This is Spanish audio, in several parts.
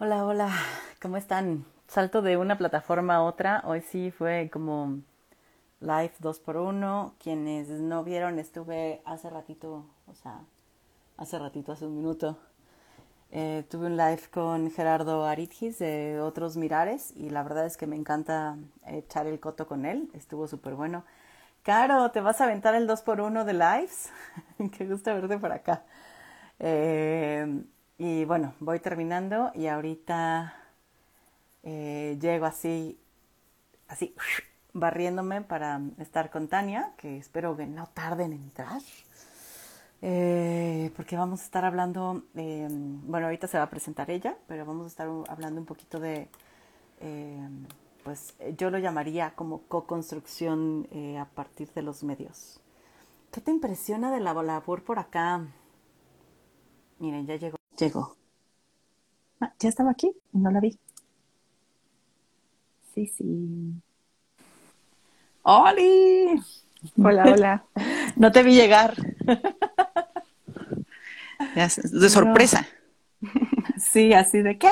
Hola, hola, ¿cómo están? Salto de una plataforma a otra. Hoy sí fue como live 2x1. Quienes no vieron, estuve hace ratito, o sea, hace ratito, hace un minuto. Eh, tuve un live con Gerardo Aritgis de Otros Mirares y la verdad es que me encanta echar el coto con él. Estuvo súper bueno. Caro, ¿te vas a aventar el 2x1 de lives? Qué gusto verte por acá. Eh, y bueno, voy terminando y ahorita eh, llego así, así, barriéndome para estar con Tania, que espero que no tarden en entrar. Eh, porque vamos a estar hablando, eh, bueno, ahorita se va a presentar ella, pero vamos a estar hablando un poquito de, eh, pues yo lo llamaría como co-construcción eh, a partir de los medios. ¿Qué te impresiona de la labor por acá? Miren, ya llegó. Llegó. Ah, ya estaba aquí y no la vi. Sí, sí. ¡Oli! Hola, hola. No te vi llegar. Ya, de sorpresa. Sí, así de qué.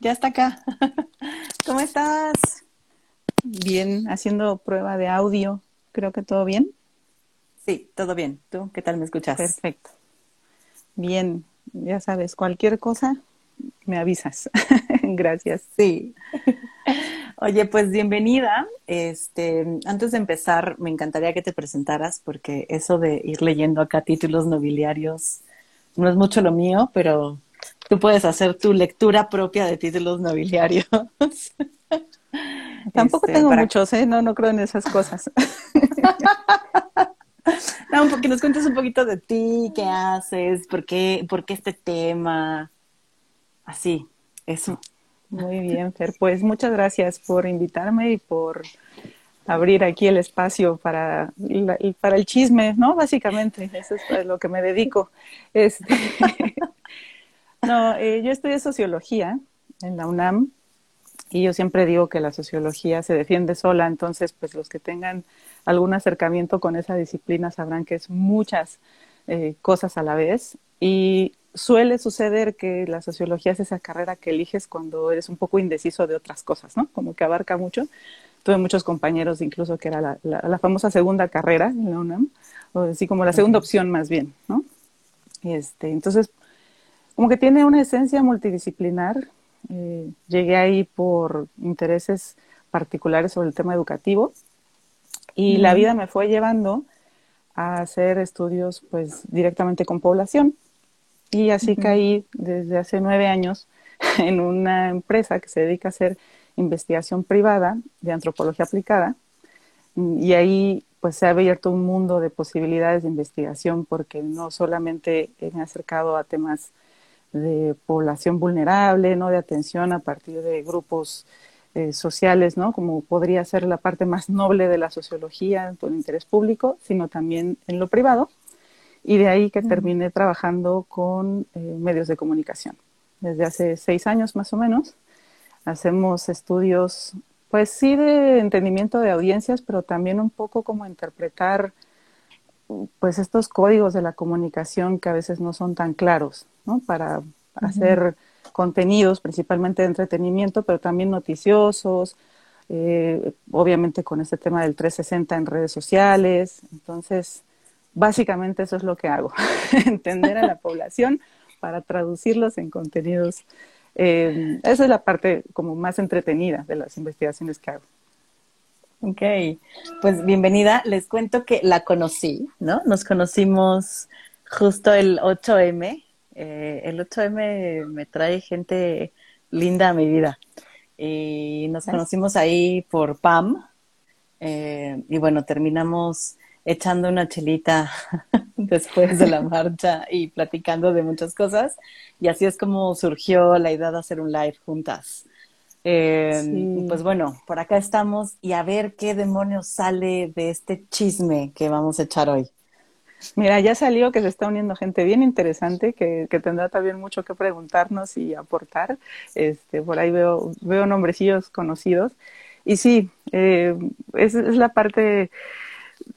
Ya está acá. ¿Cómo estás? Bien, haciendo prueba de audio. Creo que todo bien. Sí, todo bien. ¿Tú qué tal me escuchas? Perfecto. Bien, ya sabes, cualquier cosa me avisas. Gracias. Sí. Oye, pues bienvenida. Este, antes de empezar, me encantaría que te presentaras porque eso de ir leyendo acá títulos nobiliarios no es mucho lo mío, pero tú puedes hacer tu lectura propia de títulos nobiliarios. Tampoco Este, tengo para- muchos, ¿eh? No, no creo en esas cosas. No, porque nos cuentes un poquito de ti, qué haces, por qué, por qué este tema. Así, eso. Muy bien, Fer. Pues muchas gracias por invitarme y por abrir aquí el espacio para, la- para el chisme, ¿no? Básicamente, eso es lo que me dedico. Este, no, eh, yo estudié sociología en la UNAM y yo siempre digo que la sociología se defiende sola, entonces pues los que tengan algún acercamiento con esa disciplina sabrán que es muchas eh, cosas a la vez y suele suceder que la sociología es esa carrera que eliges cuando eres un poco indeciso de otras cosas, ¿no? Como que abarca mucho. Tuve muchos compañeros incluso que era la, la- la famosa segunda carrera en la UNAM, o así como la segunda opción más bien, ¿no? Este, entonces, como que tiene una esencia multidisciplinar. Eh, llegué ahí por intereses particulares sobre el tema educativo y la vida me fue llevando a hacer estudios pues directamente con población. Y así caí desde hace nueve años en una empresa que se dedica a hacer investigación privada de antropología aplicada. Y ahí pues se ha abierto un mundo de posibilidades de investigación porque no solamente me he acercado a temas de población vulnerable, ¿no? de atención a partir de grupos eh, sociales, ¿no? como podría ser la parte más noble de la sociología con interés público, sino también en lo privado. Y de ahí que terminé trabajando con eh, medios de comunicación. Desde hace seis años más o menos hacemos estudios, pues sí de entendimiento de audiencias, pero también un poco como interpretar pues estos códigos de la comunicación que a veces no son tan claros, ¿no? Para hacer contenidos principalmente de entretenimiento, pero también noticiosos, eh, obviamente con este tema del 360 en redes sociales. Entonces, básicamente eso es lo que hago, entender a la población para traducirlos en contenidos. Eh, esa es la parte como más entretenida de las investigaciones que hago. Ok, pues bienvenida. Les cuento que la conocí, ¿no? Nos conocimos justo el 8M. Eh, el 8M me trae gente linda a mi vida. Y nos conocimos ahí por PAM. Eh, y bueno, terminamos echando una chelita después de la marcha y platicando de muchas cosas. Y así es como surgió la idea de hacer un live juntas. Eh, Sí. Pues bueno, por acá estamos y a ver qué demonios sale de este chisme que vamos a echar hoy. Mira, ya salió que se está uniendo gente bien interesante que, que tendrá también mucho que preguntarnos y aportar. Este, por ahí veo, veo nombrecillos conocidos. Y sí, eh, es, la parte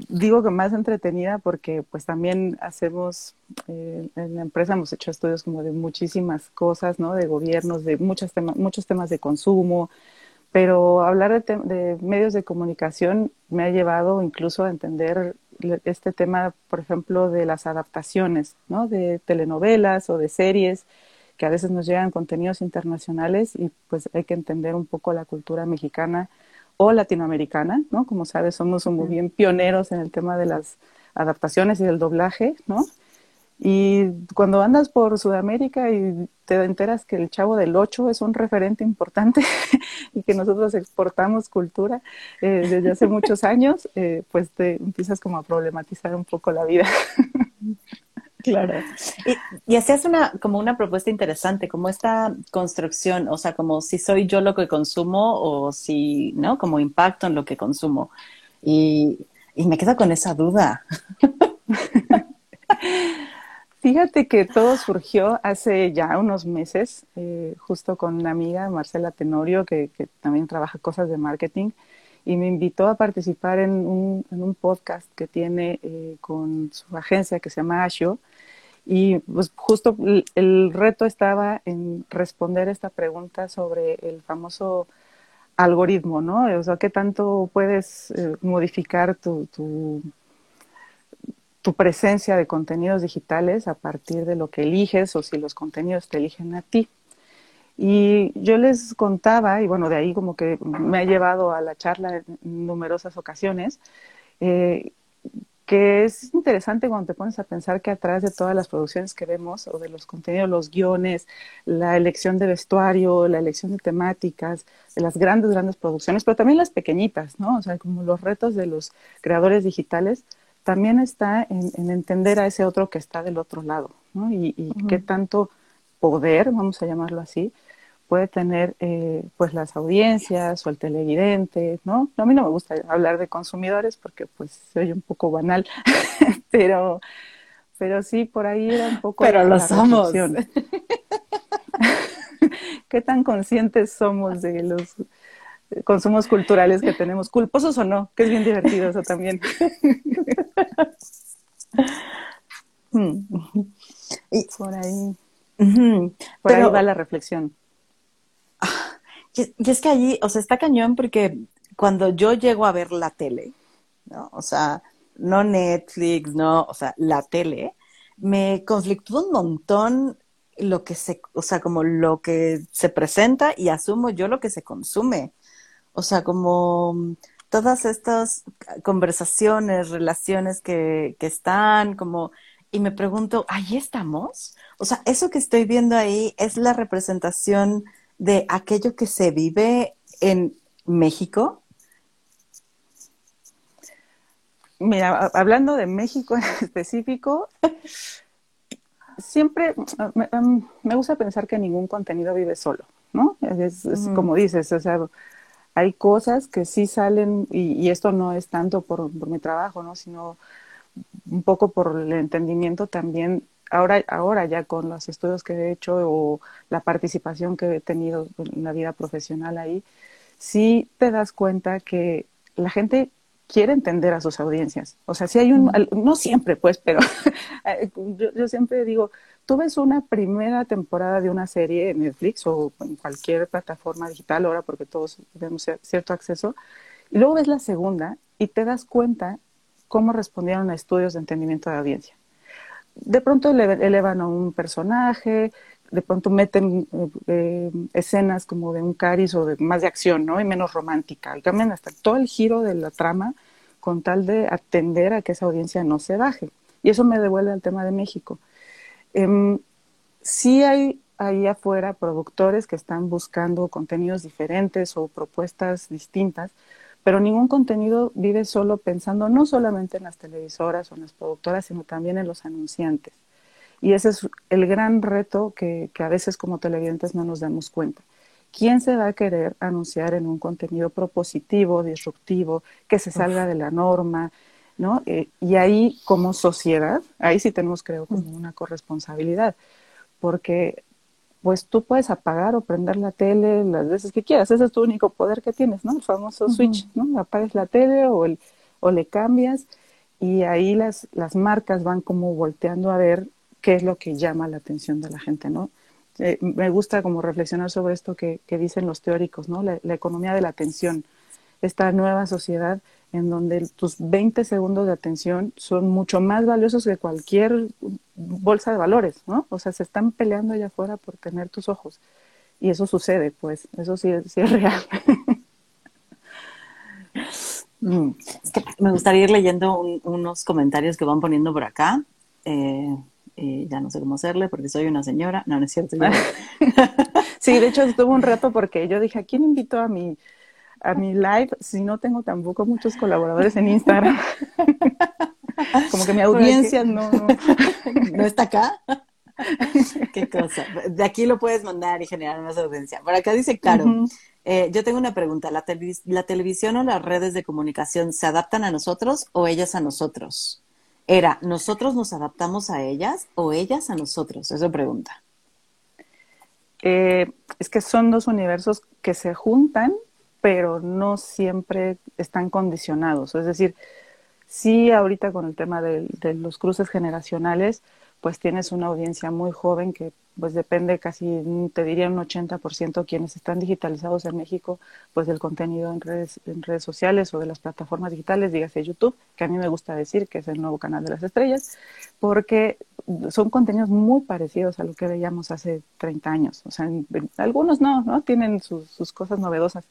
digo que más entretenida porque pues también hacemos, eh, en la empresa hemos hecho estudios como de muchísimas cosas, ¿no? De gobiernos, de muchos, temas muchos temas de consumo, pero hablar de, de, medios de comunicación me ha llevado incluso a entender este tema, por ejemplo, de las adaptaciones, ¿no? De telenovelas o de series que a veces nos llegan contenidos internacionales y pues hay que entender un poco la cultura mexicana o latinoamericana, ¿no? Como sabes, somos muy bien pioneros en el tema de las adaptaciones y del doblaje, ¿no? Y cuando andas por Sudamérica y te enteras que el Chavo del Ocho es un referente importante y que nosotros exportamos cultura eh, desde hace muchos años, eh, pues te empiezas como a problematizar un poco la vida. Claro. Y, y hacías una, como una propuesta interesante, como esta construcción, o sea, como si soy yo lo que consumo o si, ¿no? Como impacto en lo que consumo. Y, y me quedo con esa duda. Fíjate que todo surgió hace ya unos meses, eh, justo con una amiga, Marcela Tenorio, que, también trabaja cosas de marketing, y me invitó a participar en un, podcast que tiene eh, con su agencia que se llama Ashio. Y pues justo el, reto estaba en responder esta pregunta sobre el famoso algoritmo, ¿no? O sea, ¿qué tanto puedes eh, modificar tu tu presencia de contenidos digitales a partir de lo que eliges o si los contenidos te eligen a ti. Y yo les contaba, y bueno, de ahí como que me ha llevado a la charla en numerosas ocasiones, eh, que es interesante cuando te pones a pensar que atrás de todas las producciones que vemos, o de los contenidos, los guiones, la elección de vestuario, la elección de temáticas, de las grandes, grandes producciones, pero también las pequeñitas, ¿no? O sea, como los retos de los creadores digitales, también está en, en, entender a ese otro que está del otro lado, ¿no? Y, y uh -huh. qué tanto poder, vamos a llamarlo así, puede tener eh, pues las audiencias o el televidente, ¿no? A mí no me gusta hablar de consumidores porque pues se oye un poco banal, pero, pero sí, por ahí era un poco... Pero lo somos. ¿Qué tan conscientes somos de los consumos culturales que tenemos, culposos o no, que es bien divertido eso también. y por ahí, uh -huh. por Pero, ahí va la reflexión. Y, y, es que allí, o sea, está cañón porque cuando yo llego a ver la tele, ¿no? O sea, no Netflix, no, o sea, la tele, me conflictúa un montón lo que se, o sea, como lo que se presenta y asumo yo lo que se consume. O sea, como todas estas conversaciones, relaciones que, que están, como, y me pregunto, ¿ahí estamos? O sea, eso que estoy viendo ahí es la representación de aquello que se vive en México. Mira, hablando de México en específico, siempre me, me, gusta pensar que ningún contenido vive solo, ¿no? Es, es mm. como dices, o sea, hay cosas que sí salen, y, y esto no es tanto por, por, mi trabajo, ¿no? sino un poco por el entendimiento también, ahora, ahora ya con los estudios que he hecho o la participación que he tenido en la vida profesional ahí, sí te das cuenta que la gente quiere entender a sus audiencias. O sea, si hay un, no siempre pues, pero yo, yo siempre digo, tú ves una primera temporada de una serie en Netflix o en cualquier plataforma digital ahora porque todos tenemos cierto acceso, y luego ves la segunda y te das cuenta cómo respondieron a estudios de entendimiento de audiencia. De pronto elevan a un personaje, de pronto meten eh, escenas como de un caris o de más de acción, ¿no? Y menos romántica. Y cambian hasta todo el giro de la trama con tal de atender a que esa audiencia no se baje. Y eso me devuelve al tema de México. Eh, sí hay ahí afuera productores que están buscando contenidos diferentes o propuestas distintas, pero ningún contenido vive solo pensando no solamente en las televisoras o en las productoras, sino también en los anunciantes. Y ese es el gran reto que, que a veces como televidentes no nos damos cuenta. ¿Quién se va a querer anunciar en un contenido propositivo, disruptivo, que se salga de la norma? ¿No? Eh, y ahí como sociedad, ahí sí tenemos creo como una corresponsabilidad, porque pues tú puedes apagar o prender la tele las veces que quieras, ese es tu único poder que tienes, ¿no? El famoso uh -huh. switch, ¿no? Apagas la tele o, el, o le cambias y ahí las, las marcas van como volteando a ver qué es lo que llama la atención de la gente, ¿no? Eh, me gusta como reflexionar sobre esto que, dicen los teóricos, ¿no? La, economía de la atención, esta nueva sociedad en donde tus 20 segundos de atención son mucho más valiosos que cualquier bolsa de valores, ¿no? O sea, se están peleando allá afuera por tener tus ojos. Y eso sucede, pues, eso sí, sí es real. Mm. me gustaría ir leyendo unos comentarios que van poniendo por acá. Eh, ya no sé cómo hacerle porque soy una señora. No, no es cierto. sí, de hecho estuvo un rato porque yo dije, ¿a quién invito a mi, a mi live si no tengo tampoco muchos colaboradores en Instagram? Como que mi audiencia no, no, está acá. Qué cosa. De aquí lo puedes mandar y generar más audiencia. Por acá dice Caro, eh, yo tengo una pregunta. ¿La, ¿La televisión o las redes de comunicación se adaptan a nosotros o ellas a nosotros? Era, ¿nosotros nos adaptamos a ellas o ellas a nosotros? Esa pregunta. Eh, es que son dos universos que se juntan, pero no siempre están condicionados. Es decir, sí ahorita con el tema de los cruces generacionales, pues tienes una audiencia muy joven que pues depende casi, te diría un 80% quienes están digitalizados en México, pues del contenido en redes, en redes sociales o de las plataformas digitales, dígase YouTube, que a mí me gusta decir que es el nuevo canal de las estrellas, porque son contenidos muy parecidos a lo que veíamos hace 30 años. O sea, algunos no, ¿no? Tienen sus cosas novedosas,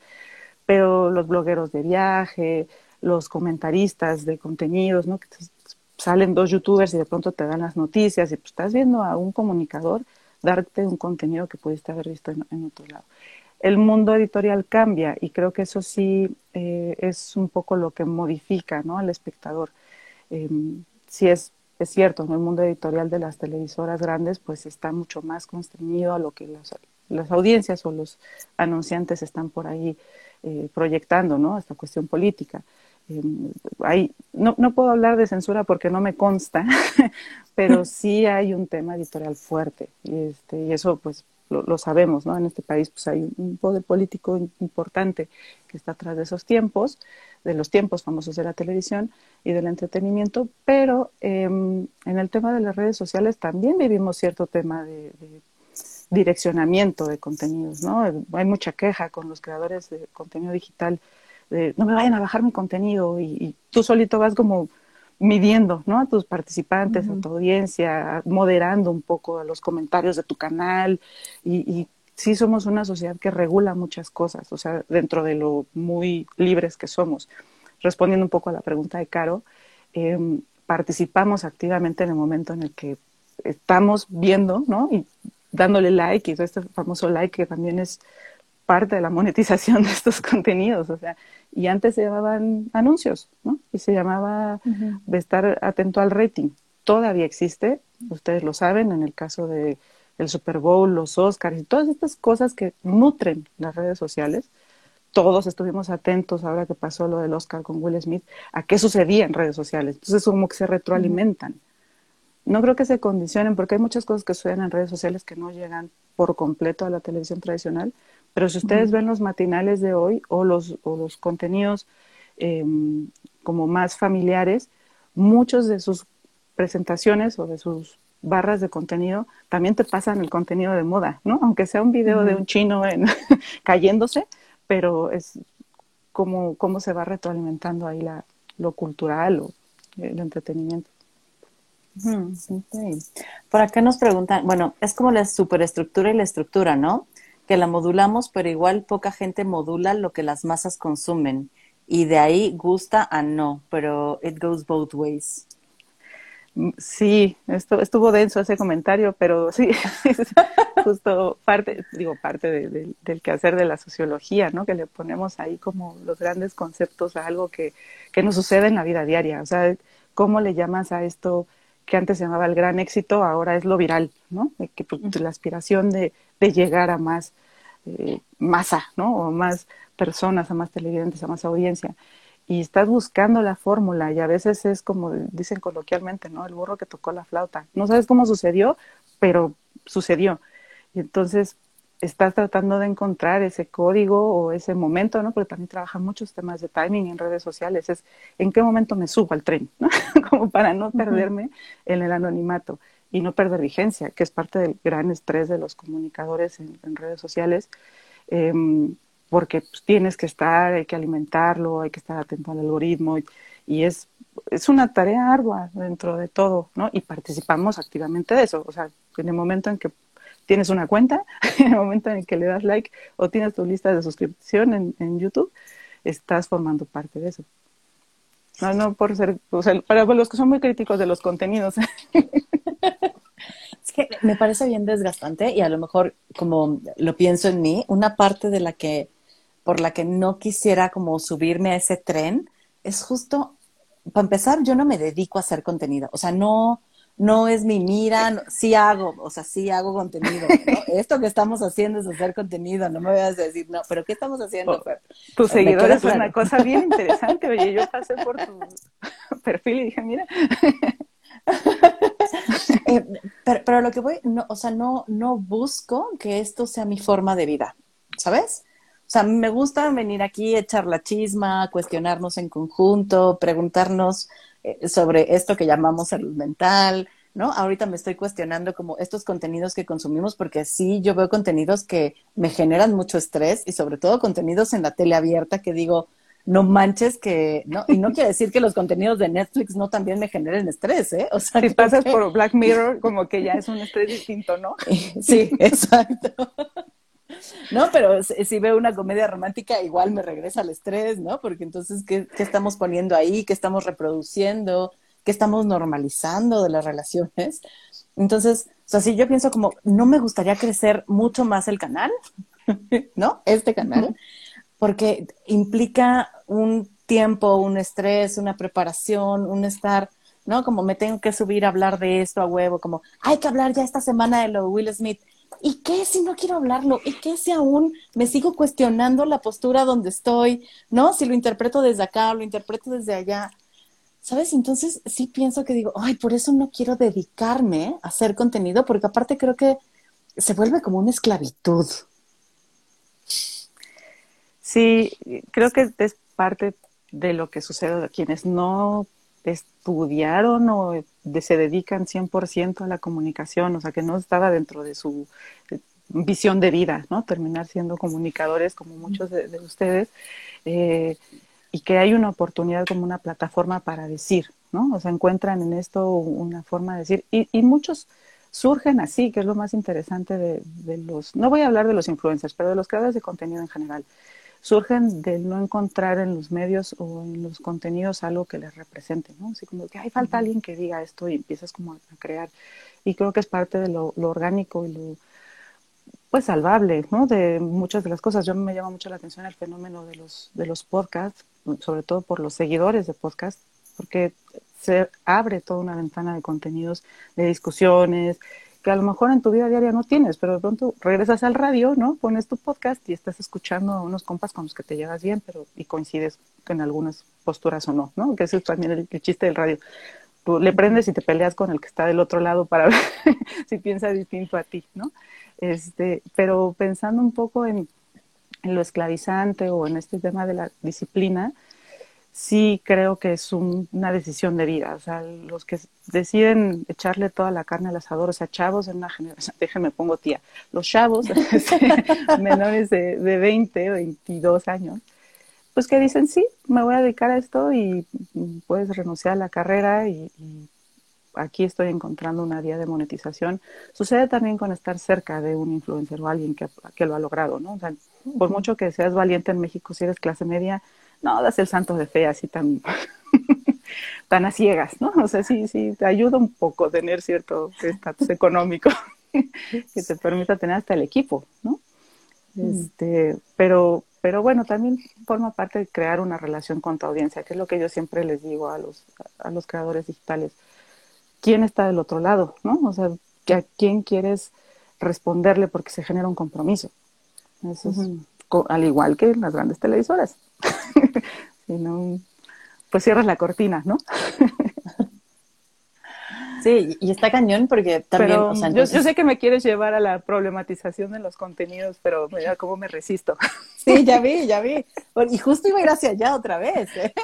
pero los blogueros de viaje, los comentaristas de contenidos, ¿no? salen dos youtubers y de pronto te dan las noticias y pues estás viendo a un comunicador darte un contenido que pudiste haber visto en, otro lado. El mundo editorial cambia y creo que eso sí eh, es un poco lo que modifica al espectador. Eh, sí es, cierto, ¿no? el mundo editorial de las televisoras grandes pues está mucho más constreñido a lo que las audiencias o los anunciantes están por ahí eh, proyectando, ¿no? esta cuestión política. Hay, no, no, puedo hablar de censura porque no me consta, pero sí hay un tema editorial fuerte y, este, y eso pues lo, sabemos, ¿no? En este país pues hay un poder político importante que está atrás de esos tiempos, de los tiempos famosos de la televisión y del entretenimiento, pero em, en el tema de las redes sociales también vivimos cierto tema de, de direccionamiento de contenidos, ¿no? Hay mucha queja con los creadores de contenido digital no me vayan a bajar mi contenido y, tú solito vas como midiendo, ¿no? A tus participantes, a tu audiencia, moderando un poco a los comentarios de tu canal y, sí somos una sociedad que regula muchas cosas, o sea, dentro de lo muy libres que somos. Respondiendo un poco a la pregunta de Caro, em, participamos activamente en el momento en el que estamos viendo, ¿no? Y dándole like, y este famoso like que también es parte de la monetización de estos contenidos, o sea, y antes se llamaban anuncios, ¿no? Y se llamaba de estar atento al rating. Todavía existe, ustedes lo saben, en el caso de el Super Bowl, los Oscars y todas estas cosas que nutren las redes sociales. Todos estuvimos atentos ahora que pasó lo del Oscar con Will Smith a qué sucedía en redes sociales. Entonces como que se retroalimentan. No creo que se condicionen porque hay muchas cosas que suceden en redes sociales que no llegan por completo a la televisión tradicional, pero si ustedes ven los matinales de hoy o los, o los contenidos em, como más familiares, muchos de sus presentaciones o de sus barras de contenido también te pasan el contenido de moda, ¿no? Aunque sea un video de un chino en, cayéndose, pero es como cómo se va retroalimentando ahí la, lo cultural o el entretenimiento. Por acá nos preguntan, bueno, es como la superestructura y la estructura, ¿no? que la modulamos, pero igual poca gente modula lo que las masas consumen. Y de ahí gusta a no, pero it goes both ways. Sí, esto, estuvo denso ese comentario, pero sí, justo parte, digo, parte de, del quehacer de la sociología, ¿no? Que le ponemos ahí como los grandes conceptos a algo que, que nos sucede en la vida diaria. O sea, ¿cómo le llamas a esto que antes se llamaba el gran éxito, ahora es lo viral, ¿no? Que, pues, la aspiración de, de llegar a más eh, masa, ¿no? O más personas, a más televidentes, a más audiencia. Y estás buscando la fórmula y a veces es como dicen coloquialmente, ¿no? El burro que tocó la flauta. No sabes cómo sucedió, pero sucedió. Y entonces estás tratando de encontrar ese código o ese momento, ¿no? Porque también trabajan muchos temas de timing en redes sociales, es en qué momento me subo al tren, ¿no? Como para no perderme en el anonimato y no perder vigencia, que es parte del gran estrés de los comunicadores en, redes sociales, em, porque pues, tienes que estar, hay que alimentarlo, hay que estar atento al algoritmo y, y es, es una tarea ardua dentro de todo, ¿no? Y participamos activamente de eso, o sea, en el momento en que tienes una cuenta, en el momento en que le das like o tienes tu lista de suscripción en, en YouTube, estás formando parte de eso. No, no por ser, o sea, para los que son muy críticos de los contenidos. Es que me parece bien desgastante y a lo mejor, como lo pienso en mí, una parte de la que, por la que no quisiera como subirme a ese tren, es justo, para empezar, yo no me dedico a hacer contenido. O sea, no, no es mi mira, sí hago, o sea, sí hago contenido. Esto que estamos haciendo es hacer contenido, no me vayas a decir, no, pero ¿qué estamos haciendo? Oh, tus seguidores es una cosa bien interesante. Oye, yo pasé por tu perfil y dije, mira. Eh, pero, pero, lo que voy, no, o sea, no, no busco que esto sea mi forma de vida, ¿sabes? O sea, me gusta venir aquí, echar la chisma, cuestionarnos en conjunto, preguntarnos eh, sobre esto que llamamos salud mental, ¿no? Ahorita me estoy cuestionando como estos contenidos que consumimos, porque sí, yo veo contenidos que me generan mucho estrés y sobre todo contenidos en la tele abierta que digo, no manches que, ¿no? Y no quiere decir que los contenidos de Netflix no también me generen estrés, ¿eh? O sea, si pasas por Black Mirror, como que ya es un estrés distinto, ¿no? Sí, exacto. No, pero si veo una comedia romántica, igual me regresa al estrés, ¿no? Porque entonces, ¿qué, estamos poniendo ahí? ¿Qué estamos reproduciendo? ¿Qué estamos normalizando de las relaciones? Entonces, o sea, si yo pienso como, no me gustaría crecer mucho más el canal, ¿no? Este canal, porque implica un tiempo, un estrés, una preparación, un estar, ¿no? Como me tengo que subir a hablar de esto a huevo, como hay que hablar ya esta semana de lo de Will Smith. ¿Y qué si no quiero hablarlo? ¿Y qué si aún me sigo cuestionando la postura donde estoy? ¿No? Si lo interpreto desde acá lo interpreto desde allá. ¿Sabes? Entonces sí pienso que digo, ay, por eso no quiero dedicarme a hacer contenido, porque aparte creo que se vuelve como una esclavitud. Sí, creo que es parte de lo que sucede a quienes no estudiaron o se dedican 100% a la comunicación, o sea, que no estaba dentro de su eh, visión de vida, ¿no? Terminar siendo comunicadores como muchos de, ustedes, eh, y que hay una oportunidad como una plataforma para decir, ¿no? O sea, encuentran en esto una forma de decir, y, y muchos surgen así, que es lo más interesante de, de, los, no voy a hablar de los influencers, pero de los creadores de contenido en general surgen de no encontrar en los medios o en los contenidos algo que les represente, ¿no? Así como que hay falta alguien que diga esto y empiezas como a, crear. Y creo que es parte de lo, orgánico y lo pues salvable, ¿no? De muchas de las cosas. Yo me llama mucho la atención el fenómeno de los de los podcasts, sobre todo por los seguidores de podcast, porque se abre toda una ventana de contenidos, de discusiones, que a lo mejor en tu vida diaria no tienes, pero de pronto regresas al radio, ¿no? Pones tu podcast y estás escuchando a unos compas con los que te llevas bien, pero y coincides en algunas posturas o no, ¿no? Que ese es también el, chiste del radio. Tú le prendes y te peleas con el que está del otro lado para ver si piensa distinto a ti, ¿no? Este, pero pensando un poco en, en lo esclavizante o en este tema de la disciplina, sí creo que es una decisión de vida. O sea, los que deciden echarle toda la carne al asador, o sea, chavos en una generación, déjenme pongo tía, los chavos menores de, de 20 o 22 años, pues que dicen, sí, me voy a dedicar a esto y puedes renunciar a la carrera y, aquí estoy encontrando una vía de monetización. Sucede también con estar cerca de un influencer o alguien que, que lo ha logrado, ¿no? O sea, por mucho que seas valiente en México, si eres clase media, no das el santo de fe así tan, tan a ciegas, ¿no? O sea, sí, sí, te ayuda un poco tener cierto estatus económico que te permita tener hasta el equipo, ¿no? Mm. Este, pero, pero bueno, también forma parte de crear una relación con tu audiencia, que es lo que yo siempre les digo a los, a los creadores digitales. ¿Quién está del otro lado, no? O sea, ¿a quién quieres responderle porque se genera un compromiso? Eso es, al igual que en las grandes televisoras. si no, pues cierras la cortina, ¿no? Sí, y está cañón porque también, o sea, yo, sé que me quieres llevar a la problematización de los contenidos, pero mira cómo me resisto. Sí, ya vi, ya vi. Y justo iba a ir hacia allá otra vez. ¿eh?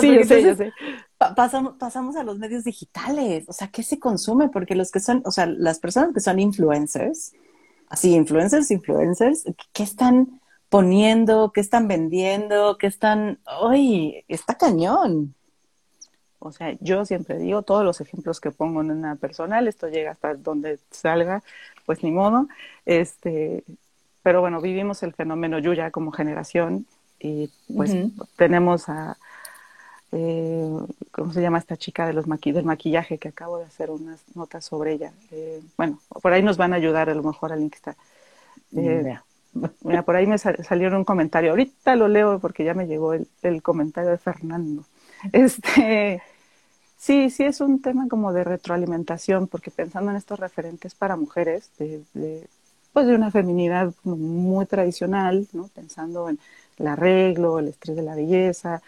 sí, yo sé, yo sé. Pasamos, pasamos a los medios digitales. O sea, ¿qué se consume? Porque los que son, o sea, las personas que son influencers, así, influencers, influencers, ¿qué están poniendo? ¿Qué están vendiendo? ¿Qué están...? ¡Ay! Está cañón. O sea, yo siempre digo, todos los ejemplos que pongo en una personal, esto llega hasta donde salga, pues ni modo. Este, pero bueno, vivimos el fenómeno Yuya como generación y pues tenemos a, eh, ¿cómo se llama esta chica de los del maquillaje? Que acabo de hacer unas notas sobre ella. Eh, bueno, por ahí nos van a ayudar a lo mejor al link está. Eh, mira, por ahí me salió un comentario. Ahorita lo leo porque ya me llegó el, comentario de Fernando. Este, Sí, sí es un tema como de retroalimentación, porque pensando en estos referentes para mujeres, de, pues de una feminidad muy tradicional, ¿no? pensando en el arreglo, el estrés de la belleza,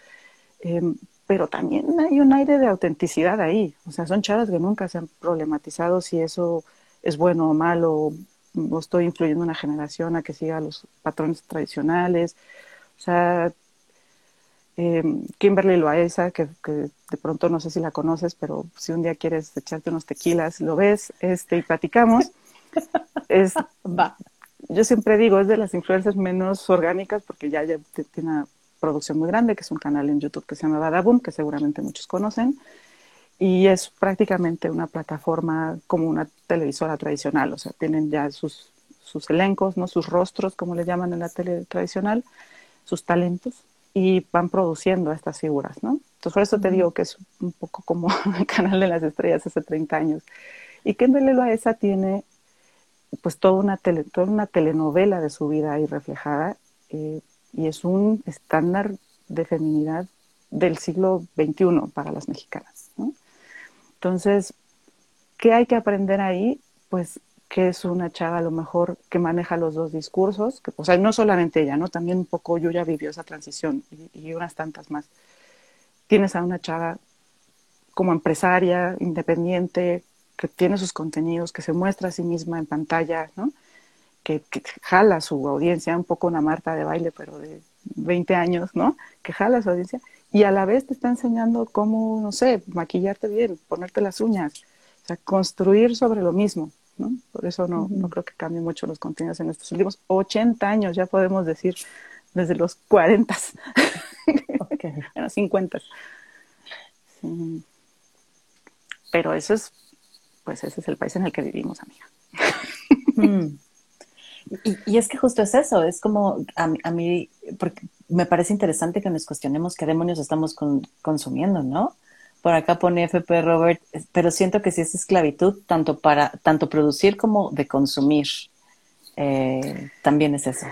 em, pero también hay un aire de autenticidad ahí, o sea, son chavas que nunca se han problematizado si eso es bueno o malo, o estoy influyendo una generación a que siga los patrones tradicionales, o sea, eh, Kimberly Loaesa, que, que, de pronto no sé si la conoces, pero si un día quieres echarte unos tequilas, lo ves este, y platicamos. es, va. Yo siempre digo, es de las influencias menos orgánicas porque ya, ya tiene una producción muy grande, que es un canal en YouTube que se llama Badaboom, que seguramente muchos conocen, y es prácticamente una plataforma como una televisora tradicional, o sea, tienen ya sus, sus elencos, ¿no? sus rostros, como le llaman en la tele tradicional, sus talentos, y van produciendo estas figuras, ¿no? Entonces, por eso te digo que es un poco como el canal de las estrellas hace 30 años. Y que en esa tiene pues toda una, tele, toda una telenovela de su vida ahí reflejada eh, y es un estándar de feminidad del siglo XXI para las mexicanas. Entonces, ¿qué hay que aprender ahí? Pues que es una chava a lo mejor que maneja los dos discursos, que, o sea, no solamente ella, ¿no? También un poco yo ya vivió esa transición y, unas tantas más. Tienes a una chava como empresaria, independiente, que tiene sus contenidos, que se muestra a sí misma en pantalla, ¿no? Que, jala su audiencia, un poco una Marta de baile, pero de 20 años, ¿no? Que jala su audiencia y a la vez te está enseñando cómo, no sé, maquillarte bien, ponerte las uñas, o sea, construir sobre lo mismo, por eso no, no creo que cambien mucho los contenidos en estos últimos 80 años, ya podemos decir, desde los 40, bueno, 50. Pero eso es, pues ese es el país en el que vivimos, amiga. Mm. Y, es que justo es eso, es como a, a, mí, porque me parece interesante que nos cuestionemos qué demonios estamos consumiendo, ¿no? Por acá pone FP Robert, pero siento que sí es esclavitud, tanto para tanto producir como de consumir. Eh, también es eso.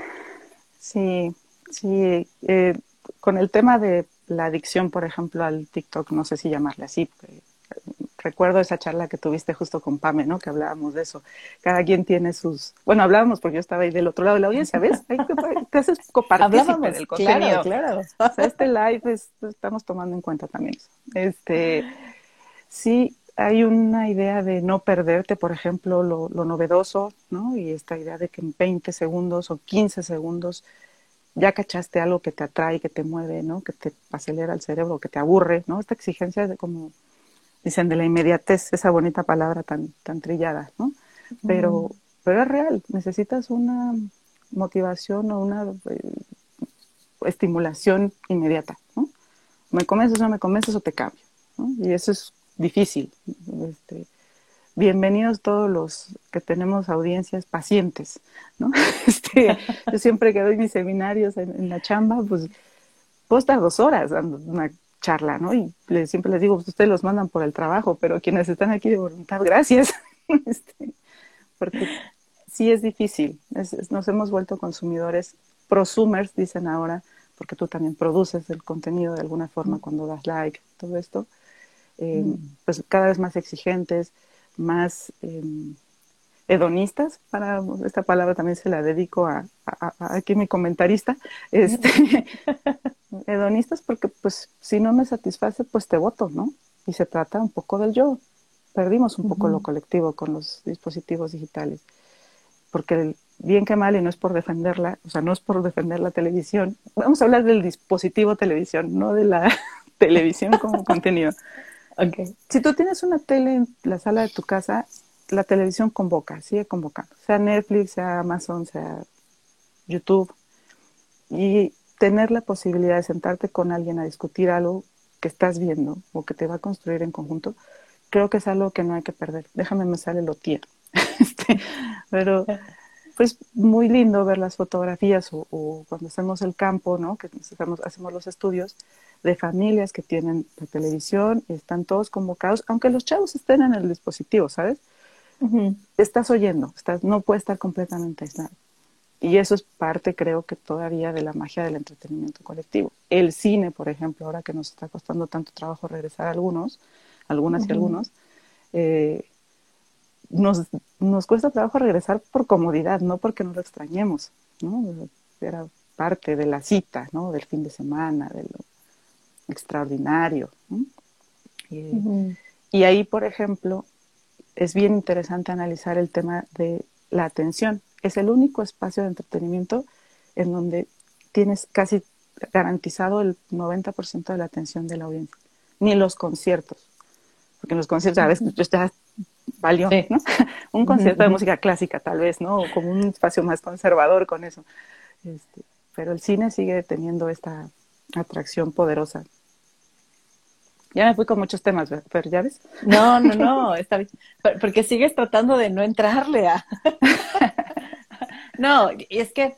Sí, sí. Eh, con el tema de la adicción, por ejemplo, al TikTok, no sé si llamarle así, recuerdo esa charla que tuviste justo con Pame, ¿no? Que hablábamos de eso. Cada quien tiene sus... Bueno, hablábamos porque yo estaba ahí del otro lado de la audiencia, ¿ves? Ahí te, haces copartícipe del contenido. Claro, claro. O sea, este live estamos tomando en cuenta también eso. Este, sí, hay una idea de no perderte, por ejemplo, lo, lo novedoso, ¿no? Y esta idea de que en 20 segundos o 15 segundos ya cachaste algo que te atrae, que te mueve, ¿no? Que te acelera el cerebro, que te aburre, ¿no? Esta exigencia de como dicen de la inmediatez, esa bonita palabra tan, tan trillada, ¿no? Pero, pero es real, necesitas una motivación o una eh, estimulación inmediata, ¿no? Me convences o no me convences o te cambio, ¿no? Y eso es difícil. Este, bienvenidos todos los que tenemos audiencias pacientes, ¿no? Este, yo siempre que doy mis seminarios en, en, la chamba, pues puedo estar dos horas dando una charla, ¿no? Y siempre les digo, pues, ustedes los mandan por el trabajo, pero quienes están aquí de voluntad, gracias. este, porque sí es difícil, nos hemos vuelto consumidores, prosumers, dicen ahora, porque tú también produces el contenido de alguna forma cuando das like, todo esto, eh, mm. pues cada vez más exigentes, más em, hedonistas, para esta palabra también se la dedico a, aquí mi comentarista, este, hedonistas porque pues si no me satisface pues te voto, ¿no? Y se trata un poco del yo, perdimos un poco lo colectivo con los dispositivos digitales, porque bien que mal, y no es por defenderla, o sea, no es por defender la televisión, vamos a hablar del dispositivo televisión, no de la televisión como contenido. Okay. Si tú tienes una tele en la sala de tu casa, la televisión convoca, sigue convocando, sea Netflix, sea Amazon, sea YouTube, y tener la posibilidad de sentarte con alguien a discutir algo que estás viendo o que te va a construir en conjunto, creo que es algo que no hay que perder. Déjame me sale lo tía. Este, pero pues muy lindo ver las fotografías o, cuando hacemos el campo, ¿no? Que hacemos, hacemos los estudios de familias que tienen la televisión y están todos convocados, aunque los chavos estén en el dispositivo, ¿sabes? Estás oyendo, estás, no puede estar completamente aislado. Y eso es parte, creo que todavía de la magia del entretenimiento colectivo. El cine, por ejemplo, ahora que nos está costando tanto trabajo regresar a algunos, algunas y algunos, eh, nos, nos cuesta trabajo regresar por comodidad, no porque no lo extrañemos, ¿no? Era parte de la cita, ¿no? Del fin de semana, de lo extraordinario. Y ahí, por ejemplo, es bien interesante analizar el tema de la atención. Es el único espacio de entretenimiento en donde tienes casi garantizado el 90% de la atención de la audiencia. Ni los conciertos. Porque en los conciertos a veces ya valió, ¿no? un concierto de música clásica tal vez, ¿no? O como un espacio más conservador con eso. Este, pero el cine sigue teniendo esta atracción poderosa ya me fui con muchos temas, pero ya ves. No, no, no, está bien. Porque sigues tratando de no entrarle a. no, y es que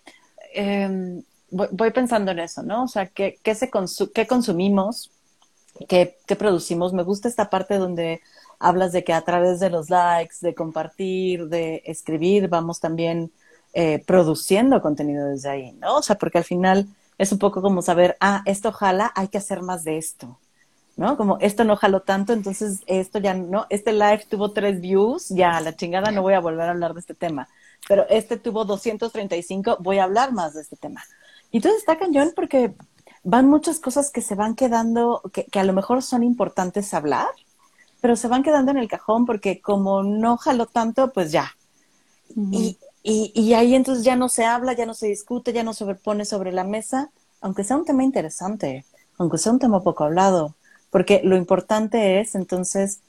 em, voy, pensando en eso, ¿no? O sea, ¿qué, qué, se qué consumimos? Qué, ¿Qué producimos? Me gusta esta parte donde hablas de que a través de los likes, de compartir, de escribir, vamos también eh, produciendo contenido desde ahí, ¿no? O sea, porque al final es un poco como saber, ah, esto jala, hay que hacer más de esto. ¿No? Como esto no jaló tanto, entonces esto ya no, este live tuvo tres views, ya la chingada no voy a volver a hablar de este tema, pero este tuvo 235, voy a hablar más de este tema. Y entonces está cañón porque van muchas cosas que se van quedando, que, a lo mejor son importantes hablar, pero se van quedando en el cajón porque como no jaló tanto, pues ya. y, y, y ahí entonces ya no se habla, ya no se discute, ya no se pone sobre la mesa, aunque sea un tema interesante, aunque sea un tema poco hablado porque lo importante es entonces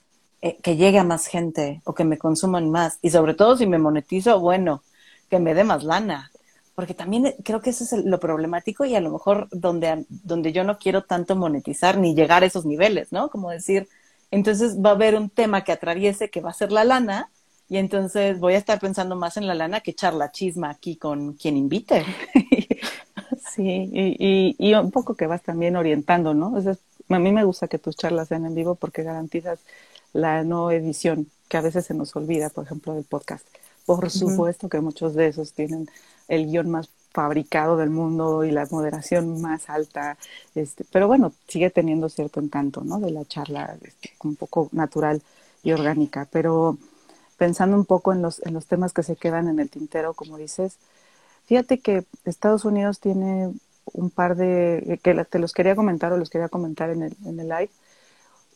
eh, que llegue a más gente o que me consuman más. Y sobre todo si me monetizo, bueno, que me dé más lana. Porque también eh, creo que eso es lo problemático y a lo mejor donde, donde yo no quiero tanto monetizar ni llegar a esos niveles, ¿no? Como decir, entonces va a haber un tema que atraviese que va a ser la lana y entonces voy a estar pensando más en la lana que echar la chisma aquí con quien invite. sí, y, y, un poco que vas también orientando, ¿no? O a mí me gusta que tus charlas sean en vivo porque garantizas la no edición, que a veces se nos olvida, por ejemplo, del podcast. Por supuesto que muchos de esos tienen el guion más fabricado del mundo y la moderación más alta, este, pero bueno, sigue teniendo cierto encanto, ¿no? De la charla este, un poco natural y orgánica, pero pensando un poco en los, en los temas que se quedan en el tintero, como dices, fíjate que Estados Unidos tiene un par de, que te los quería comentar o los quería comentar en el, en el live,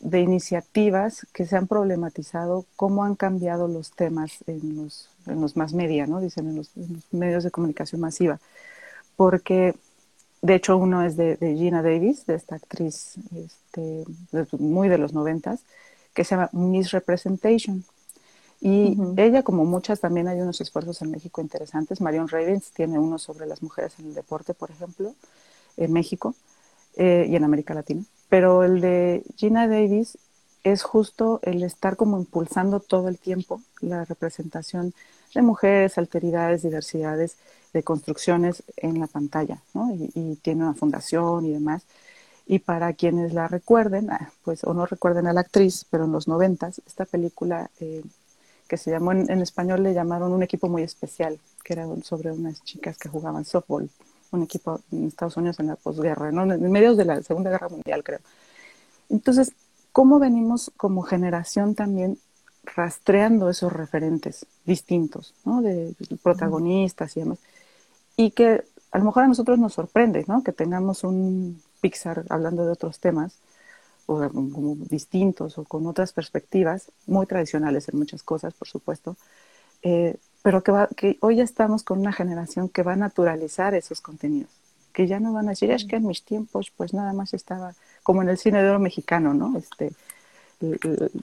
de iniciativas que se han problematizado, cómo han cambiado los temas en los, en los más media, ¿no? Dicen en los, medios de comunicación masiva. Porque, de hecho, uno es de, Gina Davis, de esta actriz este, muy de los noventas, que se llama Misrepresentation. Y ella, como muchas, también hay unos esfuerzos en México interesantes. Marion Ravens tiene uno sobre las mujeres en el deporte, por ejemplo, en México eh, y en América Latina. Pero el de Gina Davis es justo el estar como impulsando todo el tiempo la representación de mujeres, alteridades, diversidades, de construcciones en la pantalla, ¿no? Y, tiene una fundación y demás. Y para quienes la recuerden, ah, pues o no recuerden a la actriz, pero en los noventas, esta película eh, que se llamó en, español, le llamaron un equipo muy especial, que era sobre unas chicas que jugaban softball, un equipo en Estados Unidos en la posguerra, ¿no? en medios de la Segunda Guerra Mundial, creo. Entonces, ¿cómo venimos como generación también rastreando esos referentes distintos, ¿no? De, protagonistas y demás? Y que a lo mejor a nosotros nos sorprende, ¿no? Que tengamos un Pixar hablando de otros temas, o como distintos o con otras perspectivas, muy tradicionales en muchas cosas, por supuesto, eh, pero que, va, que hoy ya estamos con una generación que va a naturalizar esos contenidos, que ya no van a decir, es que en mis tiempos pues nada más estaba como en el cine de oro mexicano, ¿no? Este,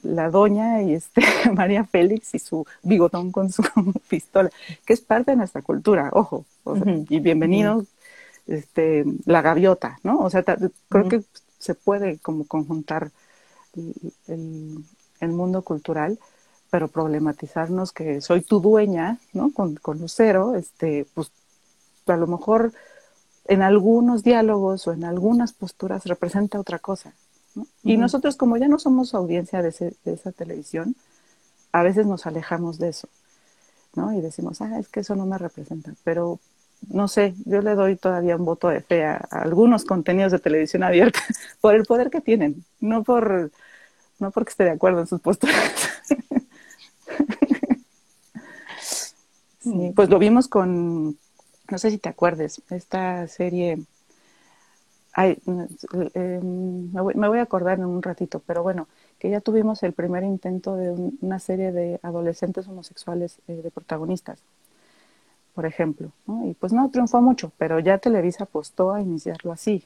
la doña y este María Félix y su bigotón con su pistola, que es parte de nuestra cultura, ojo, y bienvenido este la gaviota, ¿no? O sea, creo que se puede como conjuntar el, el, mundo cultural, pero problematizarnos que soy tu dueña, ¿no? Con, con Lucero, este, pues a lo mejor en algunos diálogos o en algunas posturas representa otra cosa. Y nosotros, como ya no somos audiencia de, esa televisión, a veces nos alejamos de eso, ¿no? Y decimos, ah, es que eso no me representa. Pero, no sé, yo le doy todavía un voto de fe a, algunos contenidos de televisión abierta por el poder que tienen, no por no porque esté de acuerdo en sus posturas. sí, pues lo vimos con, no sé si te acuerdes, esta serie Ay, em, me, voy, a acordar en un ratito, pero bueno, que ya tuvimos el primer intento de una serie de adolescentes homosexuales eh, de protagonistas, por ejemplo, y pues no triunfó mucho, pero ya Televisa apostó a iniciarlo así,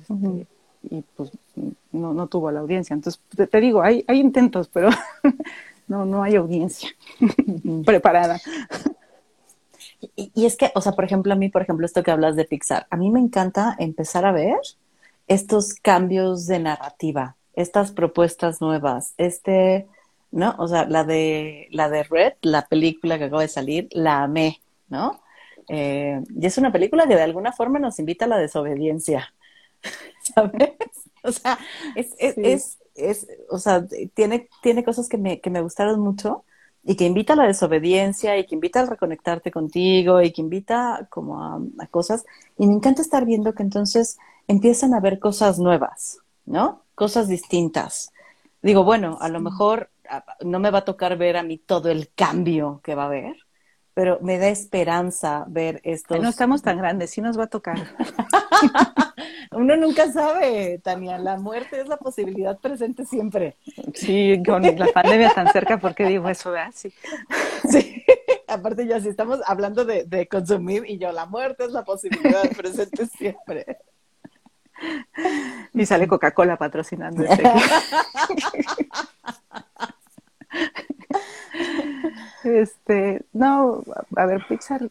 este, y pues no, no, tuvo la audiencia. Entonces, te, digo, hay, hay intentos, pero no, no hay audiencia preparada. Y, es que, o sea, por ejemplo, a mí, por ejemplo, esto que hablas de Pixar, a mí me encanta empezar a ver estos cambios de narrativa, estas propuestas nuevas, este, ¿no? O sea, la de, la de Red, la película que acaba de salir, la amé, ¿no? Eh, y es una película que de alguna forma nos invita a la desobediencia, ¿sabes? O sea, es, es, es, es, o sea, tiene, tiene cosas que me, que me gustaron mucho y que invita a la desobediencia y que invita a reconectarte contigo y que invita como a, cosas. Y me encanta estar viendo que entonces empiezan a ver cosas nuevas, ¿no? Cosas distintas. Digo, bueno, a lo mejor no me va a tocar ver a mí todo el cambio que va a haber, pero me da esperanza ver esto. No estamos tan grandes, sí nos va a tocar. Uno nunca sabe, Tania, la muerte es la posibilidad presente siempre. Sí, con la pandemia tan cerca, ¿por qué digo eso? Sí. sí. Aparte ya si estamos hablando de, consumir y yo, la muerte es la posibilidad presente siempre. Y sale Coca-Cola patrocinando este. Este, no, a ver, Pixar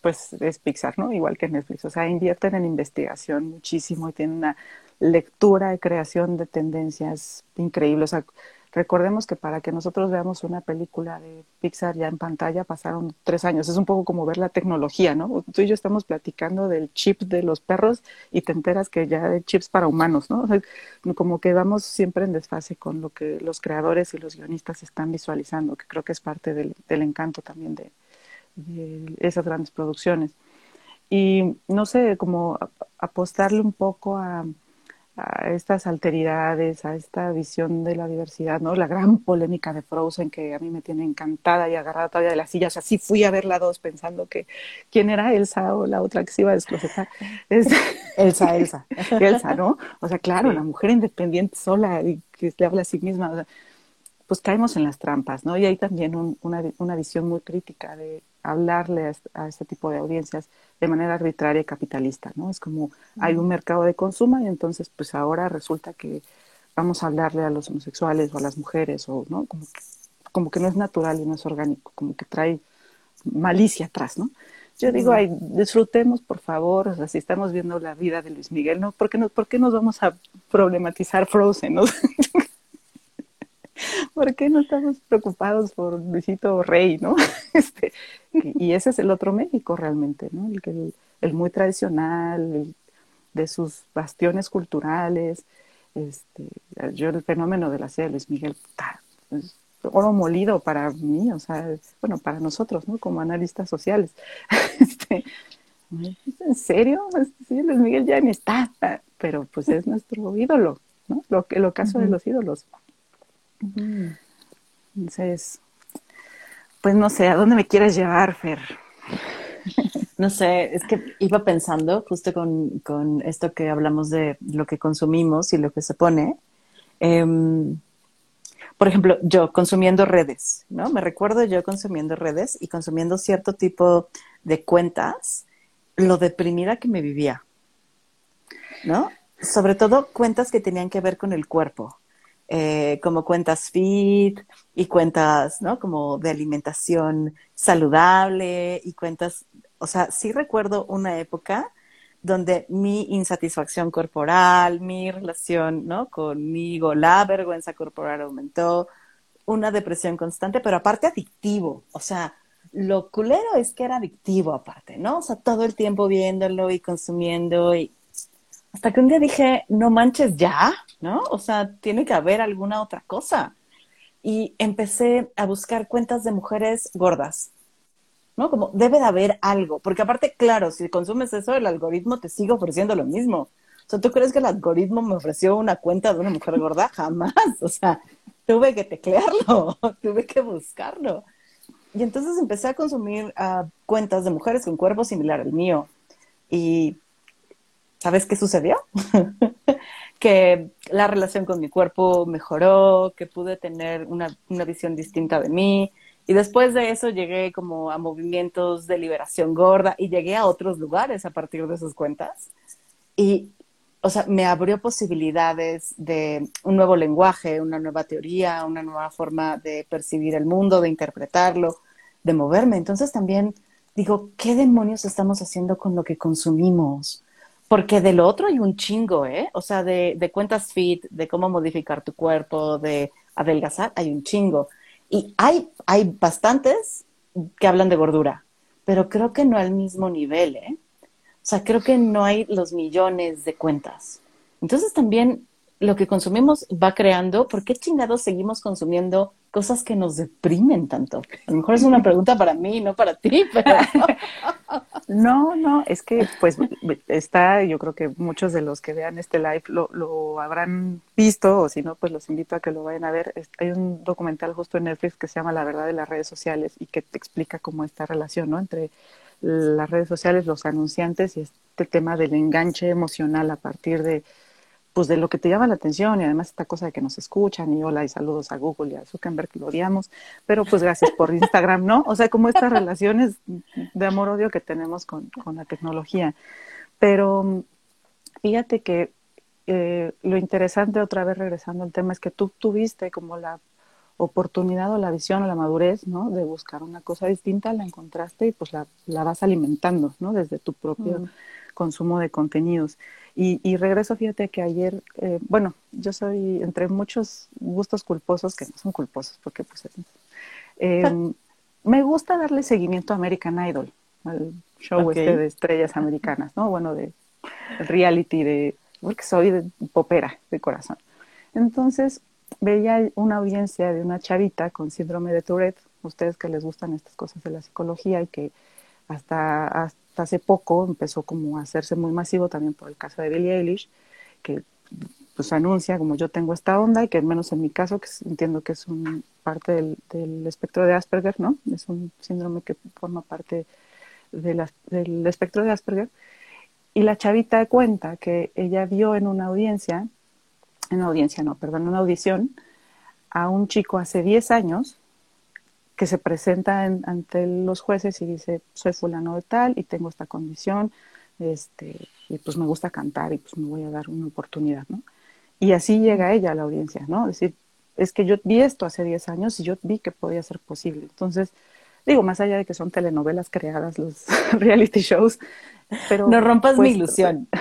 pues es Pixar, ¿no? Igual que Netflix. O sea, invierten en investigación muchísimo y tienen una lectura y creación de tendencias increíbles. Recordemos que para que nosotros veamos una película de Pixar ya en pantalla pasaron tres años. Es un poco como ver la tecnología, ¿no? Tú y yo estamos platicando del chip de los perros y te enteras que ya hay chips para humanos, ¿no? Como que vamos siempre en desfase con lo que los creadores y los guionistas están visualizando, que creo que es parte del encanto también de esas grandes producciones. Y no sé, como apostarle un poco a, estas alteridades, a esta visión de la diversidad, ¿no? La gran polémica de Frozen que a mí me tiene encantada y agarrada todavía de las sillas. Así fui a ver la dos pensando que quién era Elsa o la otra que se iba a desclosetar. Elsa, Elsa. Elsa, ¿no? O sea, claro, la mujer independiente sola y que le habla a sí misma. pues caemos en las trampas, ¿no? Y hay también una, una visión muy crítica de hablarle a, este tipo de audiencias de manera arbitraria y capitalista, ¿no? Es como hay un mercado de consumo y entonces pues ahora resulta que vamos a hablarle a los homosexuales o a las mujeres o, ¿no? Como que, como que no es natural y no es orgánico, como que trae malicia atrás, ¿no? Yo digo, ay, disfrutemos, por favor, o sea, si estamos viendo la vida de Luis Miguel, ¿no? ¿Por qué, no, ¿por qué nos vamos a problematizar Frozen, no? ¿Por qué no estamos preocupados por Luisito Rey, no? Este, y, ese es el otro México realmente, ¿no? El, el, muy tradicional, de sus bastiones culturales. Este, yo el fenómeno de la serie de Luis Miguel, es oro molido para mí, o sea, bueno, para nosotros, ¿no? Como analistas sociales. Este, ¿En serio? Sí, Luis Miguel ya ni está, pero pues es nuestro ídolo, ¿no? Lo que lo caso de los ídolos. Entonces, pues no sé, ¿a dónde me quieres llevar, Fer? No sé, es que iba pensando justo con, con, esto que hablamos de lo que consumimos y lo que se pone, Em, por ejemplo, yo consumiendo redes, ¿no? Me recuerdo yo consumiendo redes y consumiendo cierto tipo de cuentas, lo deprimida que me vivía, ¿no? Sobre todo cuentas que tenían que ver con el cuerpo, eh, como cuentas fit y cuentas, ¿no? Como de alimentación saludable y cuentas, o sea, sí recuerdo una época donde mi insatisfacción corporal, mi relación, ¿no? Conmigo, la vergüenza corporal aumentó, una depresión constante, pero aparte adictivo, o sea, lo culero es que era adictivo aparte, ¿no? O sea, todo el tiempo viéndolo y consumiendo y hasta que un día dije, no manches ya, ¿no? O sea, tiene que haber alguna otra cosa. Y empecé a buscar cuentas de mujeres gordas, ¿no? Como debe de haber algo, porque aparte, claro, si consumes eso, el algoritmo te sigue ofreciendo lo mismo. O sea, ¿tú crees que el algoritmo me ofreció una cuenta de una mujer gorda? Jamás. O sea, tuve que teclearlo, tuve que buscarlo. Y entonces empecé a consumir uh, cuentas de mujeres con cuerpo similar al mío. Y ¿sabes qué sucedió? que la relación con mi cuerpo mejoró, que pude tener una, visión distinta de mí. Y después de eso llegué como a movimientos de liberación gorda y llegué a otros lugares a partir de sus cuentas. Y, o sea, me abrió posibilidades de un nuevo lenguaje, una nueva teoría, una nueva forma de percibir el mundo, de interpretarlo, de moverme. Entonces también digo, ¿qué demonios estamos haciendo con lo que consumimos? Porque de lo otro hay un chingo, ¿eh? O sea, de, de cuentas fit, de cómo modificar tu cuerpo, de adelgazar, hay un chingo. Y hay, hay bastantes que hablan de gordura, pero creo que no al mismo nivel, ¿eh? O sea, creo que no hay los millones de cuentas. Entonces también lo que consumimos va creando, ¿por qué chingados seguimos consumiendo cosas que nos deprimen tanto? A lo mejor es una pregunta para mí, no para ti, pero... No, no, es que pues está, yo creo que muchos de los que vean este live lo, lo habrán visto, o si no, pues los invito a que lo vayan a ver. Hay un documental justo en Netflix que se llama La verdad de las redes sociales y que te explica cómo esta relación, ¿no? Entre las redes sociales, los anunciantes y este tema del enganche emocional a partir de pues de lo que te llama la atención y además esta cosa de que nos escuchan y hola y saludos a Google y a Zuckerberg que lo odiamos, pero pues gracias por Instagram, ¿no? O sea, como estas relaciones de amor-odio que tenemos con, con, la tecnología. Pero fíjate que eh, lo interesante, otra vez regresando al tema, es que tú tuviste como la oportunidad o la visión o la madurez, ¿no? De buscar una cosa distinta, la encontraste y pues la, la vas alimentando, ¿no? Desde tu propio... Mm consumo de contenidos. Y, regreso, fíjate que ayer, eh, bueno, yo soy entre muchos gustos culposos, que no son culposos, porque pues eh, me gusta darle seguimiento a American Idol, al show este de estrellas americanas, ¿no? Bueno, de reality, de, porque soy de popera de corazón. Entonces, veía una audiencia de una chavita con síndrome de Tourette, ustedes que les gustan estas cosas de la psicología y que hasta, hasta hace poco empezó como a hacerse muy masivo también por el caso de Billie Eilish, que pues anuncia como yo tengo esta onda y que al menos en mi caso, que entiendo que es un parte del, del espectro de Asperger, ¿no? Es un síndrome que forma parte de la, del espectro de Asperger. Y la chavita cuenta que ella vio en una audiencia, en una audiencia no, perdón, en una audición, a un chico hace 10 años que se presenta ante los jueces y dice, soy fulano de tal y tengo esta condición, este, y pues me gusta cantar y pues me voy a dar una oportunidad, ¿no? Y así llega ella a la audiencia, ¿no? Es decir, es que yo vi esto hace 10 años y yo vi que podía ser posible. Entonces, digo, más allá de que son telenovelas creadas, los reality shows, pero... No rompas mi pues, ilusión.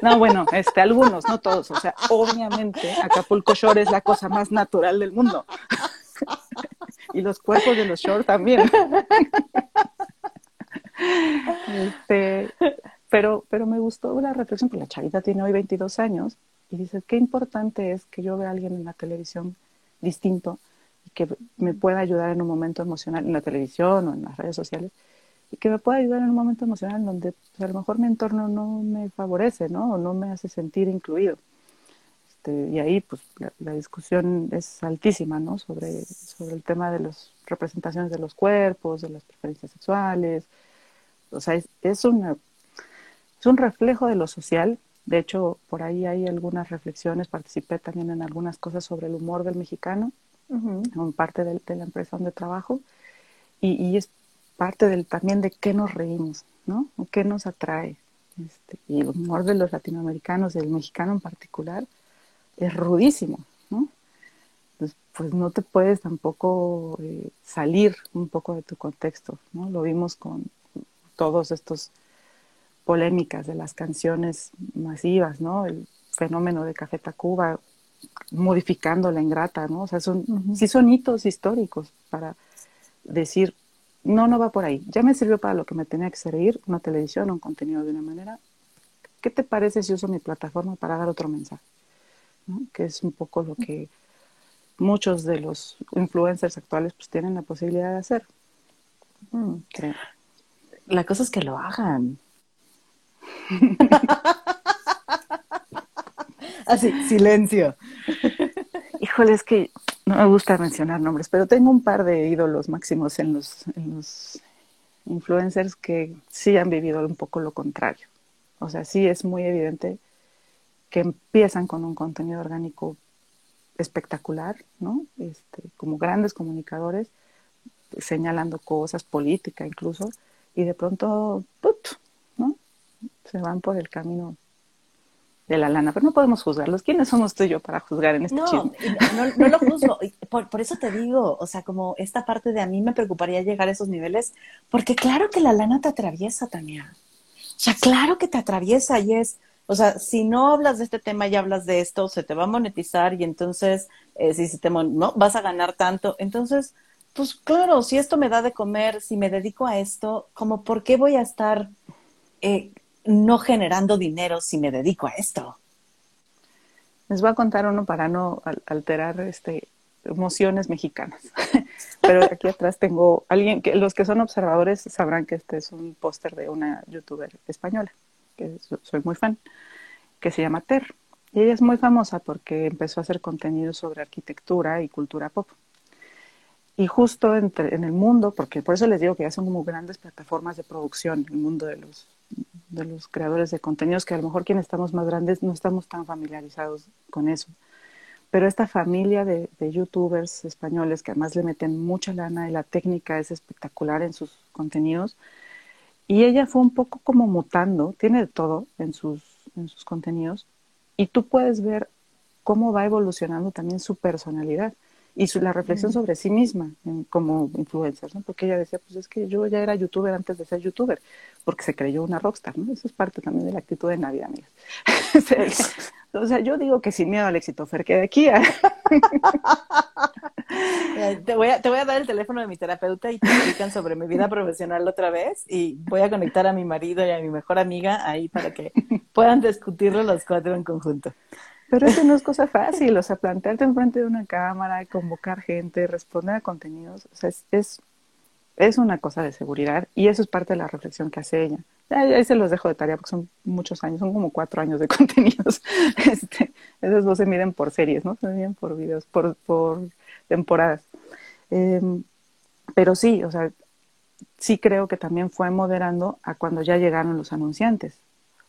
No, bueno, este, algunos, no todos. O sea, obviamente Acapulco Shore es la cosa más natural del mundo y los cuerpos de los shorts también. Este, pero, pero me gustó la reflexión, porque la chavita tiene hoy 22 años y dice, qué importante es que yo vea a alguien en la televisión distinto y que me pueda ayudar en un momento emocional, en la televisión o en las redes sociales, y que me pueda ayudar en un momento emocional donde pues, a lo mejor mi entorno no me favorece, ¿no? O no me hace sentir incluido. Este, y ahí pues la, discusión es altísima, ¿no? Sobre, sobre el tema de las representaciones de los cuerpos, de las preferencias sexuales. O sea, es, es, una, es un reflejo de lo social De hecho, por ahí hay algunas reflexiones, participé también en algunas cosas sobre el humor del mexicano, en parte de, la empresa donde trabajo, y, es parte del, también de qué nos reímos, ¿no? O qué nos atrae. Este, y el humor de los latinoamericanos, del mexicano en particular, es rudísimo, ¿no? Entonces, pues no te puedes tampoco eh, salir un poco de tu contexto, ¿no? Lo vimos con todos estos polémicas de las canciones masivas, ¿no? El fenómeno de Café Tacuba, modificando la ingrata, ¿no? O sea, son, sí son hitos históricos para decir, no, no va por ahí. Ya me sirvió para lo que me tenía que servir, una televisión, un contenido de una manera. ¿Qué te parece si uso mi plataforma para dar otro mensaje? Que es un poco lo que muchos de los influencers actuales pues tienen la posibilidad de hacer. creo. La cosa es que lo hagan. Así, silencio. Híjole, es que no me gusta mencionar nombres, pero tengo un par de ídolos máximos en los, en los influencers que sí han vivido un poco lo contrario. O sea, sí es muy evidente que empiezan con un contenido orgánico espectacular, ¿no? Este, como grandes comunicadores, señalando cosas, política incluso, y de pronto, ¡put! se van por el camino de la lana, pero no podemos juzgarlos. ¿Quiénes somos tú y yo para juzgar en este no, No, no lo juzgo. Por, por, eso te digo, o sea, como esta parte de a mí me preocuparía llegar a esos niveles, porque claro que la lana te atraviesa, Tania. O sea, claro que te atraviesa y es, o sea, si no hablas de este tema y hablas de esto, se te va a monetizar y entonces, eh, si se te no, vas a ganar tanto. Entonces, pues claro, si esto me da de comer, si me dedico a esto, como, ¿por qué voy a estar eh, no generando dinero si me dedico a esto. Les voy a contar uno para no alterar este, emociones mexicanas. Pero aquí atrás tengo alguien que los que son observadores sabrán que este es un póster de una youtuber española, que soy muy fan, que se llama Ter. Y ella es muy famosa porque empezó a hacer contenido sobre arquitectura y cultura pop. Y justo entre, en el mundo, porque por eso les digo que ya son como grandes plataformas de producción, el mundo de los de los creadores de contenidos, que a lo mejor quienes estamos más grandes no estamos tan familiarizados con eso. Pero esta familia de, youtubers españoles que además le meten mucha lana y la técnica es espectacular en sus contenidos, y ella fue un poco como mutando, tiene de todo en sus, en sus contenidos, y tú puedes ver cómo va evolucionando también su personalidad y su, la reflexión sobre sí misma como influencer, ¿no? Porque ella decía, pues es que yo ya era youtuber antes de ser youtuber, porque se creyó una rockstar, ¿no? Eso es parte también de la actitud de Navidad, amigas. o sea, yo digo que sin miedo al éxito, Fer, que de aquí a... te, voy a, te voy a dar el teléfono de mi terapeuta y te explican sobre mi vida profesional otra vez y voy a conectar a mi marido y a mi mejor amiga ahí para que puedan discutirlo los cuatro en conjunto. Pero eso no es cosa fácil, o sea, plantarte enfrente de una cámara, convocar gente, responder a contenidos, o sea, es, es, una cosa de seguridad y eso es parte de la reflexión que hace ella. Ahí, se los dejo de tarea porque son muchos años, son como cuatro años de contenidos. Este, esos no se miden por series, ¿no? Se miden por videos, por, por temporadas. Em, pero sí, o sea, sí creo que también fue moderando a cuando ya llegaron los anunciantes.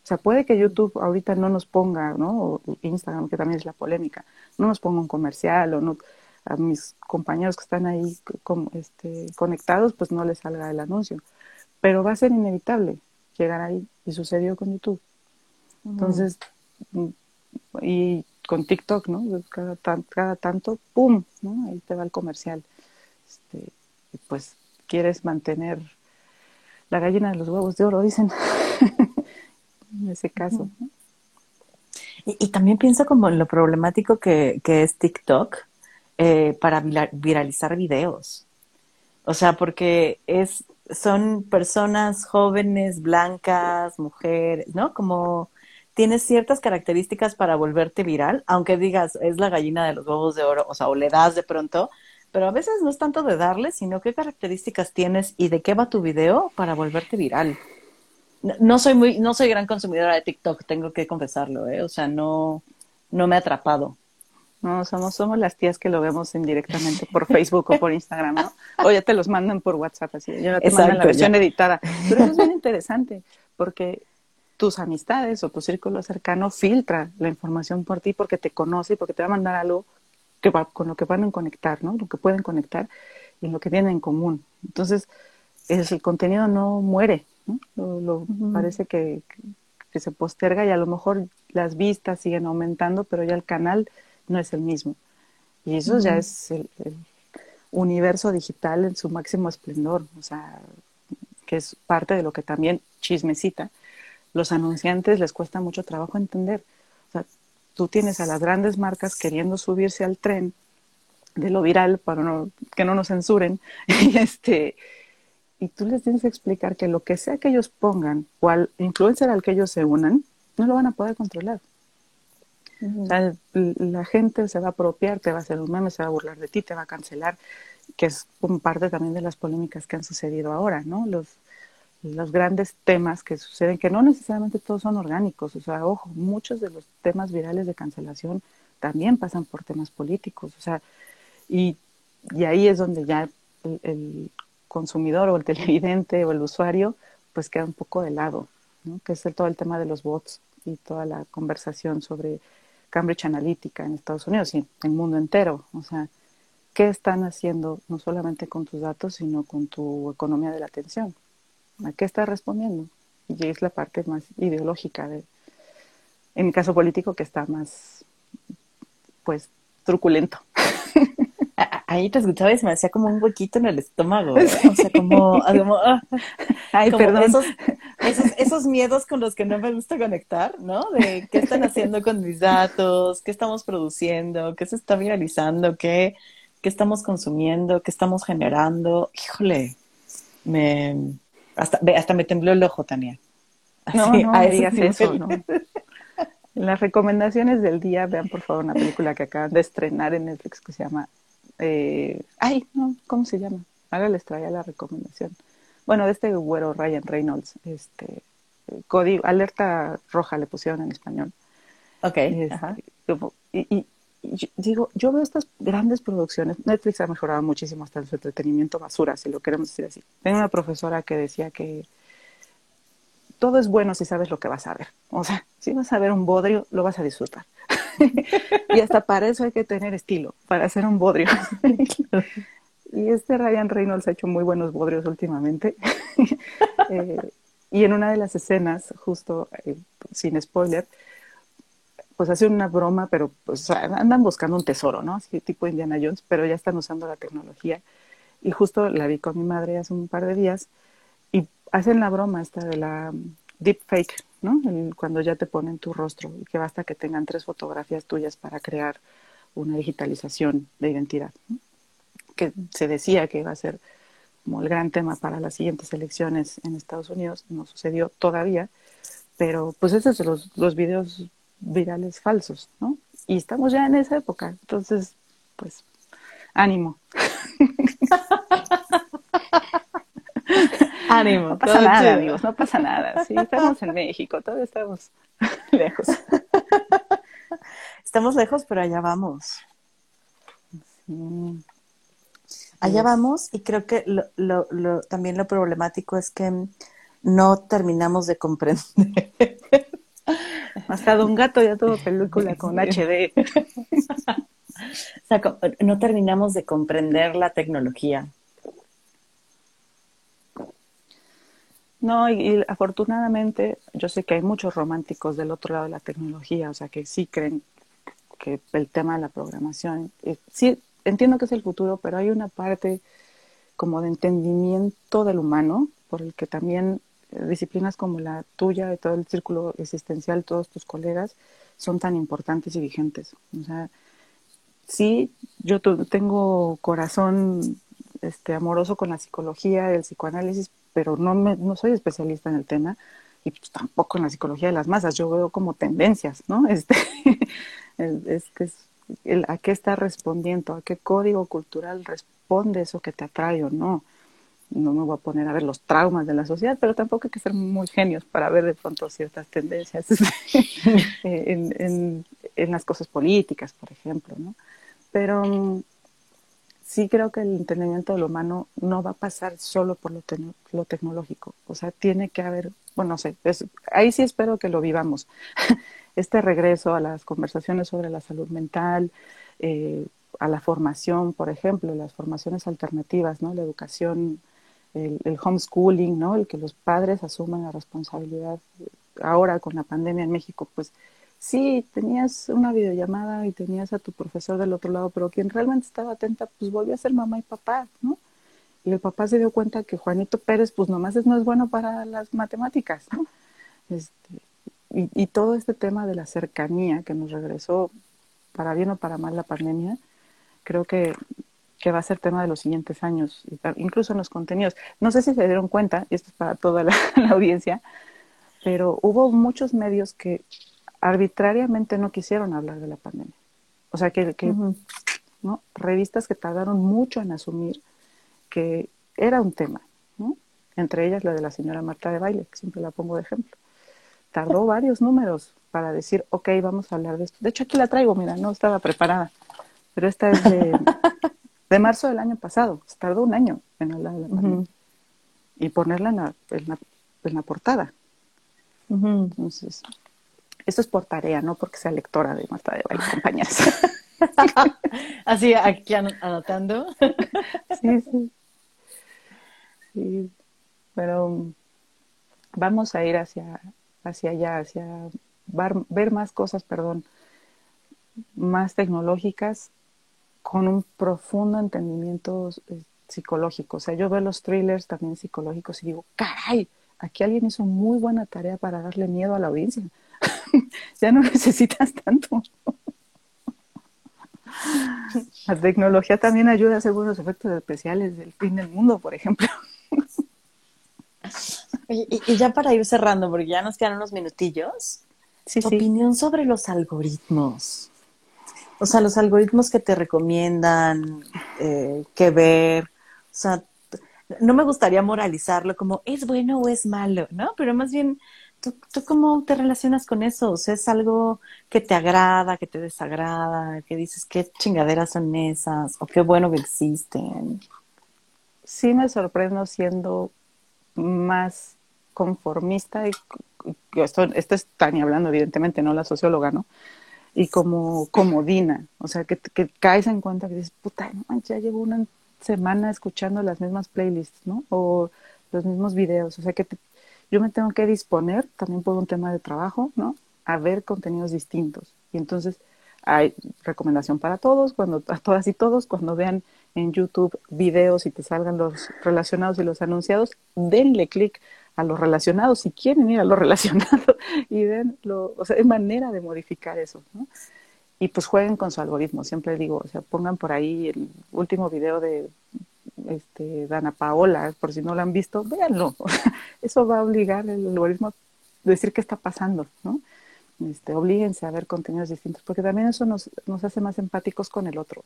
O sea, puede que YouTube ahorita no nos ponga, ¿no? O Instagram, que también es la polémica, no nos ponga un comercial o no a mis compañeros que están ahí este, conectados, pues no les salga el anuncio. Pero va a ser inevitable llegar ahí y sucedió con YouTube. Entonces, y con TikTok, ¿no? Cada, cada tanto, ¡pum! ¿no? Ahí te va el comercial. Este, pues quieres mantener la gallina de los huevos de oro, dicen. en ese caso. Y, también pienso como en lo problemático que, es TikTok eh, para viralizar videos. O sea, porque es, son personas jóvenes, blancas, mujeres, ¿no? Como tienes ciertas características para volverte viral, aunque digas, es la gallina de los huevos de oro, o sea, o le das de pronto, pero a veces no es tanto de darle, sino qué características tienes y de qué va tu video para volverte viral no soy muy, no soy gran consumidora de TikTok, tengo que confesarlo, ¿eh? O sea, no, no me ha atrapado. No, somos, somos las tías que lo vemos indirectamente por Facebook o por Instagram, ¿no? O ya te los mandan por WhatsApp, así, ya te mandan la versión editada. Pero eso es bien interesante, porque tus amistades o tu círculo cercano filtra la información por ti porque te conoce y porque te va a mandar algo que va, con lo que van a conectar, ¿no? Lo que pueden conectar y lo que tienen en común. Entonces, es, el contenido no muere, ¿no? Lo, Parece que, que, se posterga y a lo mejor las vistas siguen aumentando, pero ya el canal no es el mismo. Y eso ya es el, universo digital en su máximo esplendor, o sea, que es parte de lo que también chismecita. Los anunciantes les cuesta mucho trabajo entender. O sea, tú tienes a las grandes marcas queriendo subirse al tren de lo viral para que no nos censuren y este y tú les tienes que explicar que lo que sea que ellos pongan o al influencer al que ellos se unan no lo van a poder controlar la gente se va a apropiar, te va a hacer un meme, se va a burlar de ti, te va a cancelar, que es parte también de las polémicas que han sucedido ahora, ¿no? Los, los grandes temas que suceden, que no necesariamente todos son orgánicos, o sea, ojo, muchos de los temas virales de cancelación también pasan por temas políticos, o sea, y, y ahí es donde ya el, el, consumidor o el televidente o el usuario pues queda un poco de lado, ¿no? que es el, todo el tema de los bots y toda la conversación sobre Cambridge Analytica en Estados Unidos y en el mundo entero. O sea, ¿qué están haciendo no solamente con tus datos, sino con tu economía de la atención? ¿A qué estás respondiendo? Y es la parte más ideológica de, en mi caso político, que está más, pues, truculento. Ahí te escuchaba y se me hacía como un huequito en el estómago. O sea, como, como, ah, Ay, perdón. Esos, esos, esos, miedos con los que no me gusta conectar, ¿no? De qué están haciendo con mis datos, qué estamos produciendo, qué se está viralizando, qué, qué estamos consumiendo, qué estamos generando. Híjole, me, hasta, hasta me tembló el ojo, Tania. no, no digas eso, ¿no? Las recomendaciones del día, vean por favor una película que acaban de estrenar en Netflix que se llama, eh, ay, no, ¿cómo se llama? Ahora les traía la recomendación bueno, de este güero Ryan Reynolds, este, código, alerta roja le pusieron en español. Ok. Este, y, digo, yo veo estas grandes producciones, Netflix ha mejorado muchísimo hasta su entretenimiento basura, si lo queremos decir así. Tengo una profesora que decía que todo es bueno si sabes lo que vas a ver. O sea, si vas a ver un bodrio, lo vas a disfrutar. y hasta para eso hay que tener estilo, para hacer un bodrio. Y este Ryan Reynolds ha hecho muy buenos bodrios últimamente. Eh, y en una de las escenas, justo eh, sin spoiler, pues hace una broma, pero pues andan buscando un tesoro, ¿no? Así tipo Indiana Jones, pero ya están usando la tecnología. Y justo la vi con mi madre hace un par de días y hacen la broma esta de la deep cuando ya te ponen tu rostro y que basta que tengan tres fotografías tuyas para crear una digitalización de identidad. que se decía que iba a ser como el gran tema para las siguientes elecciones en Estados Unidos, no sucedió todavía, pero pues esos son los, los videos virales falsos, ¿no? Y estamos ya en esa época, entonces, pues, ánimo. ánimo. No pasa nada, amigos, no pasa nada. Sí, estamos en México, todos estamos lejos. Estamos lejos, pero allá vamos. Sí. Allá vamos y creo que lo, lo, lo, también lo problemático es que no terminamos de comprender. Hasta un gato ya todo película con HD. o sea, no terminamos de comprender la tecnología. No, y, afortunadamente yo sé que hay muchos románticos del otro lado de la tecnología, o sea, que sí creen que el tema de la programación, eh, sí entiendo que es el futuro, pero hay una parte como de entendimiento del humano, por el que también eh, disciplinas como la tuya y todo el círculo existencial, todos tus colegas, son tan importantes y vigentes. O sea, sí, yo tengo corazón este, amoroso con la psicología, el psicoanálisis, pero no, me, no soy especialista en el tema y pues tampoco en la psicología de las masas. Yo veo como tendencias, ¿no? Este, es que a qué está respondiendo, a qué código cultural responde eso que te atrae o no. No me voy a poner a ver los traumas de la sociedad, pero tampoco hay que ser muy genios para ver de pronto ciertas tendencias en, en, las cosas políticas, por ejemplo, ¿no? Pero mm, sí creo que el entendimiento del humano no va a pasar solo por lo, lo tecnológico. O sea, tiene que haber bueno, no sé, ahí sí espero que lo vivamos. Este regreso a las conversaciones sobre la salud mental, eh, a la formación, por ejemplo, las formaciones alternativas, ¿no? La educación, el, el, homeschooling, ¿no? El que los padres asuman la responsabilidad ahora con la pandemia en México, pues sí, tenías una videollamada y tenías a tu profesor del otro lado, pero quien realmente estaba atenta, pues volvió a ser mamá y papá, ¿no? Y el papá se dio cuenta que Juanito Pérez, pues nomás no es bueno para las matemáticas, ¿no? Este, y, y, todo este tema de la cercanía que nos regresó, para bien o para mal, la pandemia, creo que, que va a ser tema de los siguientes años, incluso en los contenidos. No sé si se dieron cuenta, y esto es para toda la audiencia, pero hubo muchos medios que arbitrariamente no quisieron hablar de la pandemia. O sea, que, que ¿no? revistas que tardaron mucho en asumir que era un tema, ¿no? entre ellas la de la señora Marta de Baile, que siempre la pongo de ejemplo. Tardó varios números para decir, ok, vamos a hablar de esto. De hecho, aquí la traigo, mira, no estaba preparada, pero esta es de, de marzo del año pasado. Tardó un año en hablar de la pandemia. Y ponerla en la, en la, en la portada. Entonces, esto es por tarea, no porque sea lectora de Marta de Baile, compañeras. Así, aquí anotando. sí, sí. Sí, pero vamos a ir hacia, hacia allá, hacia ver más cosas, perdón, más tecnológicas con un profundo entendimiento eh, psicológico. O sea, yo veo los thrillers también psicológicos y digo, caray, aquí alguien hizo muy buena tarea para darle miedo a la audiencia. ya no necesitas tanto. La tecnología también ayuda a hacer buenos efectos especiales del fin del mundo, por ejemplo. Y, ya para ir cerrando, porque ya nos quedan unos minutillos, sí, opinión sobre los algoritmos. O sea, los algoritmos que te recomiendan eh, que ver. O sea, no me gustaría moralizarlo como es bueno o es malo, ¿no? Pero más bien ¿Tú, cómo te relacionas con eso? O sea, ¿es algo que te agrada, que te desagrada, que dices qué chingaderas son esas o qué bueno que existen? Sí me sorprendo siendo más conformista y, esto, esto es Tania hablando, evidentemente, no la socióloga, ¿no? Y como comodina, o sea, que, que caes en cuenta que dices, puta, no, ya llevo una semana escuchando las mismas playlists, ¿no? O los mismos videos, o sea, que te, yo me tengo que disponer también por un tema de trabajo, ¿no? A ver contenidos distintos. Y entonces hay recomendación para todos, cuando a todas y todos, cuando vean en YouTube videos y te salgan los relacionados y los anunciados, denle clic a los relacionados si quieren ir a los relacionados y den lo, o sea, hay manera de modificar eso. Y pues jueguen con su algoritmo, siempre digo, o sea, pongan por ahí el último video de este, Dana Paola, por si no lo han visto, véanlo. Eso va a obligar al algoritmo a decir qué está pasando, ¿no? Este, oblíguense a ver contenidos distintos, porque también eso nos, hace más empáticos con el otro.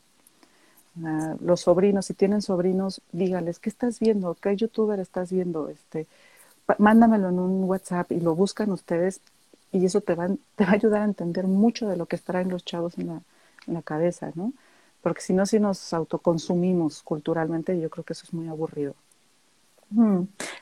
Uh, los sobrinos, si tienen sobrinos, díganles, ¿qué estás viendo? ¿Qué youtuber estás viendo? Este, mándamelo en un WhatsApp y lo buscan ustedes y eso te va, te va a ayudar a entender mucho de lo que traen los chavos en la, en la cabeza, ¿no? porque si no, si nos autoconsumimos culturalmente, yo creo que eso es muy aburrido.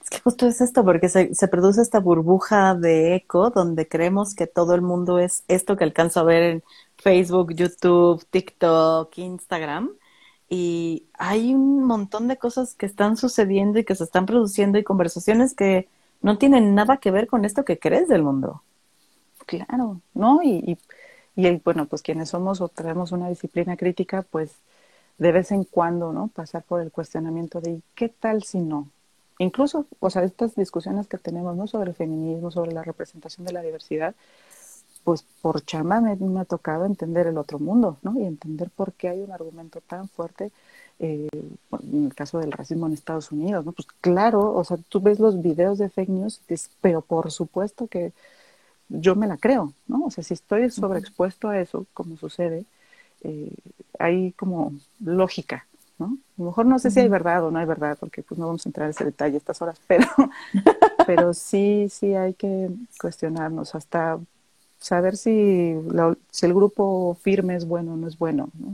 Es que justo es esto, porque se, produce esta burbuja de eco donde creemos que todo el mundo es esto que alcanzo a ver en Facebook, YouTube, TikTok, Instagram. Y hay un montón de cosas que están sucediendo y que se están produciendo y conversaciones que no tienen nada que ver con esto que crees del mundo. Claro, ¿no? Y, y y bueno, pues quienes somos o tenemos una disciplina crítica, pues de vez en cuando, ¿no? Pasar por el cuestionamiento de ¿qué tal si no? Incluso, o sea, estas discusiones que tenemos, ¿no? Sobre el feminismo, sobre la representación de la diversidad, pues por chama me, ha tocado entender el otro mundo, ¿no? Y entender por qué hay un argumento tan fuerte eh, en el caso del racismo en Estados Unidos, ¿no? Pues claro, o sea, tú ves los videos de fake news, pero por supuesto que yo me la creo, ¿no? O sea, si estoy sobreexpuesto a eso, como sucede, eh, hay como lógica, ¿no? A lo mejor no sé si hay verdad o no hay verdad, porque pues no vamos a entrar en ese detalle a estas horas, pero, pero sí, sí hay que cuestionarnos hasta saber si, si el grupo firme es bueno o no es bueno, ¿no?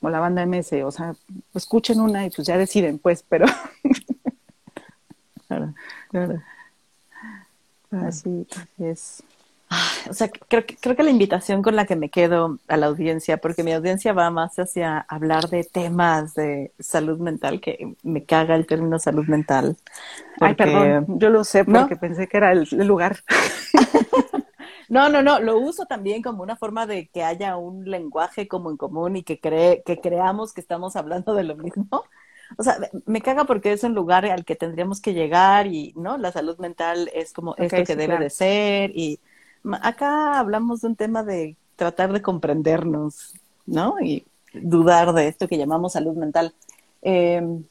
O la banda MS, o sea, escuchen una y pues ya deciden, pues, pero... claro, claro. Así es. O sea, creo que, creo que la invitación con la que me quedo a la audiencia, porque mi audiencia va más hacia hablar de temas de salud mental, que me caga el término salud mental. Ay, perdón, yo lo sé porque pensé que era el, lugar. No, no, no, lo uso también como una forma de que haya un lenguaje como en común y que, cree, que creamos que estamos hablando de lo mismo. O sea, me caga porque es un lugar al que tendríamos que llegar y, ¿no? La salud mental es como esto que debe de ser y acá hablamos de un tema de tratar de comprendernos, ¿no? Y dudar de esto que llamamos salud mental. Em,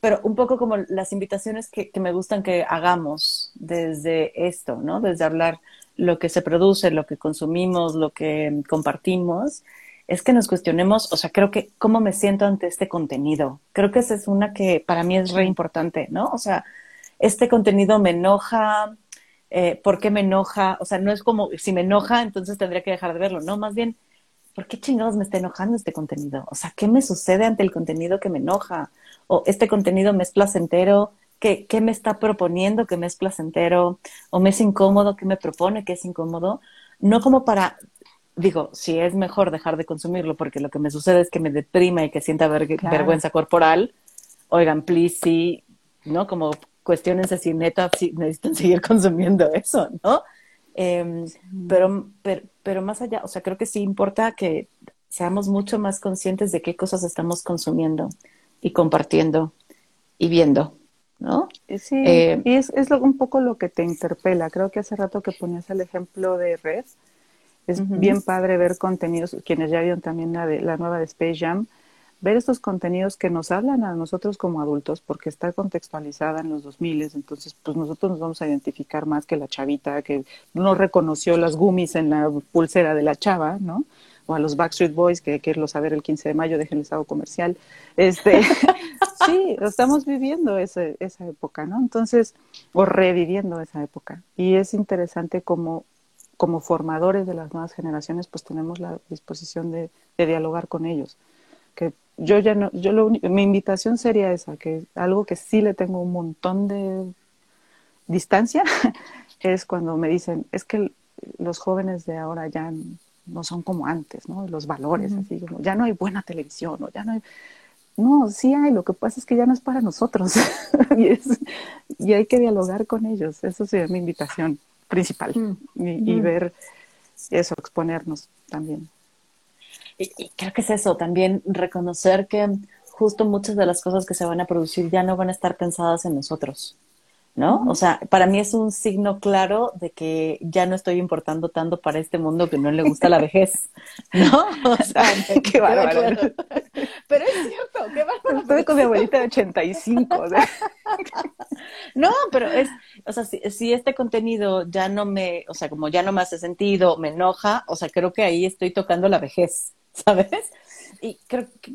pero un poco como las invitaciones que, me gustan que hagamos desde esto, ¿no? Desde hablar lo que se produce, lo que consumimos, lo que compartimos, es que nos cuestionemos, o sea, creo que cómo me siento ante este contenido. Creo que esa es una que para mí es re importante, ¿no? O sea, este contenido me enoja, eh, ¿por qué me enoja? O sea, no es como, si me enoja, entonces tendría que dejar de verlo, no, más bien, ¿por qué chingados me está enojando este contenido? O sea, ¿qué me sucede ante el contenido que me enoja? O este contenido me es placentero, ¿qué, qué me está proponiendo que me es placentero? ¿O me es incómodo, qué me propone que es incómodo? No como para digo, si es mejor dejar de consumirlo porque lo que me sucede es que me deprima y que sienta vergüenza corporal, oigan, please, sí, ¿no? Como cuestiones si neta si necesitan seguir consumiendo eso, ¿no? Em, pero, pero, más allá, o sea, creo que sí importa que seamos mucho más conscientes de qué cosas estamos consumiendo y compartiendo y viendo, ¿no? Sí, eh, y es, es un poco lo que te interpela. Creo que hace rato que ponías el ejemplo de Red, es bien padre ver contenidos, quienes ya vieron también la, de, la nueva de Space Jam, ver estos contenidos que nos hablan a nosotros como adultos, porque está contextualizada en los 2000, entonces pues nosotros nos vamos a identificar más que la chavita que no reconoció las gummies en la pulsera de la chava, ¿no? O a los Backstreet Boys, que hay que el 15 de mayo, déjenles algo comercial. Este, sí, estamos viviendo ese, esa época, ¿no? Entonces, o reviviendo esa época. Y es interesante como, como formadores de las nuevas generaciones, pues tenemos la disposición de, de dialogar con ellos que yo ya no, yo lo mi invitación sería esa, que algo que sí le tengo un montón de distancia es cuando me dicen, es que los jóvenes de ahora ya no son como antes, ¿no? Los valores, así como, ya no hay buena televisión, o ya no hay... No, sí hay, lo que pasa es que ya no es para nosotros y, es, y hay que dialogar con ellos, eso sería mi invitación principal y, y ver eso, exponernos también. Y, creo que es eso, también reconocer que justo muchas de las cosas que se van a producir ya no van a estar pensadas en nosotros, ¿no? O sea, para mí es un signo claro de que ya no estoy importando tanto para este mundo que no le gusta la vejez, ¿no? O sea, qué bárbaro. Pero es cierto, qué bárbaro. Estoy con mi abuelita de 85. no, pero es, o sea, si, si, este contenido ya no me, o sea, como ya no me hace sentido, me enoja, o sea, creo que ahí estoy tocando la vejez. ¿sabes? Y creo que,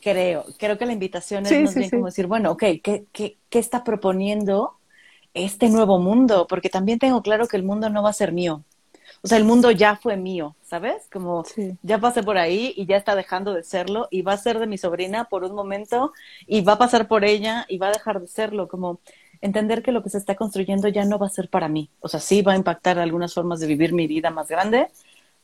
creo, creo que la invitación es más bien como decir, bueno, ok, ¿qué, qué, ¿qué está proponiendo este nuevo mundo? Porque también tengo claro que el mundo no va a ser mío. O sea, el mundo ya fue mío, ¿sabes? Como ya pasé por ahí y ya está dejando de serlo y va a ser de mi sobrina por un momento y va a pasar por ella y va a dejar de serlo. Como entender que lo que se está construyendo ya no va a ser para mí. O sea, sí va a impactar algunas formas de vivir mi vida más grande,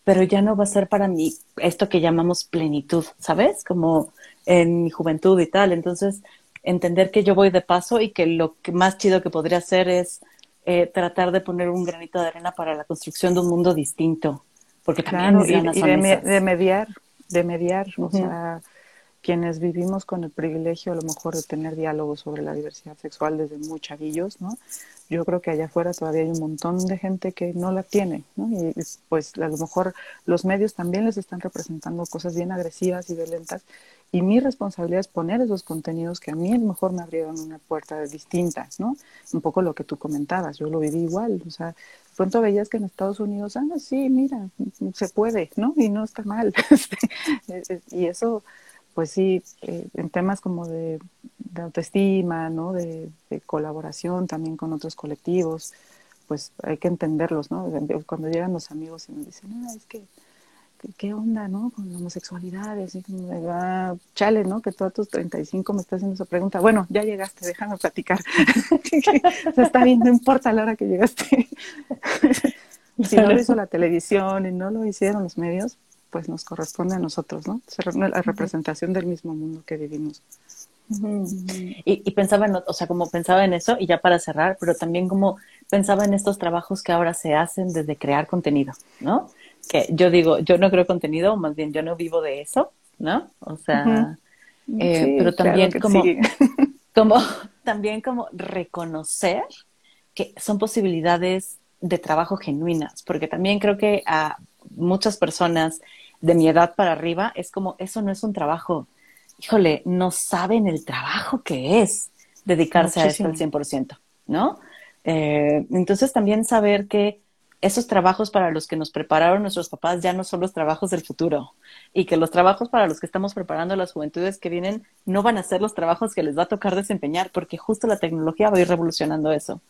pero ya no va a ser para mí esto que llamamos plenitud, ¿sabes? Como en mi juventud y tal. Entonces, entender que yo voy de paso y que lo que más chido que podría hacer es eh, tratar de poner un granito de arena para la construcción de un mundo distinto. Porque también claro, y, de, mediar, de mediar, o sea, quienes vivimos con el privilegio a lo mejor de tener diálogos sobre la diversidad sexual desde muy chavillos, ¿no? yo creo que allá afuera todavía hay un montón de gente que no la tiene, ¿no? Y pues a lo mejor los medios también les están representando cosas bien agresivas y violentas. Y mi responsabilidad es poner esos contenidos que a mí a lo mejor me abrieron una puerta distinta, ¿no? Un poco lo que tú comentabas, yo lo viví igual, o sea, pronto veías que en Estados Unidos, ah, sí, mira, se puede, ¿no? Y no está mal. Este, y eso, pues sí, eh, en temas como de de autoestima, ¿no? De, colaboración también con otros colectivos, pues hay que entenderlos, ¿no? Cuando llegan los amigos y me dicen, ah, es que ¿qué onda, no? Con la homosexualidad, así como, ah, chale, ¿no? Que tú a tus 35 me estás haciendo esa pregunta. Bueno, ya llegaste, déjame platicar. Se está bien, no importa la hora que llegaste. si no lo hizo la televisión y no lo hicieron los medios, pues nos corresponde a nosotros, ¿no? La representación del mismo mundo que vivimos. Y, y, pensaba en, o sea, como pensaba en eso, y ya para cerrar, pero también como pensaba en estos trabajos que ahora se hacen desde crear contenido, ¿no? Que yo digo, yo no creo contenido, más bien yo no vivo de eso, ¿no? O sea, eh, pero también como, como, también como reconocer que son posibilidades de trabajo genuinas, porque también creo que a muchas personas de mi edad para arriba es como, eso no es un trabajo, híjole, no saben el trabajo que es dedicarse a esto al 100%, ¿no? Eh, entonces también saber que esos trabajos para los que nos prepararon nuestros papás ya no son los trabajos del futuro y que los trabajos para los que estamos preparando las juventudes que vienen no van a ser los trabajos que les va a tocar desempeñar porque justo la tecnología va a ir revolucionando eso.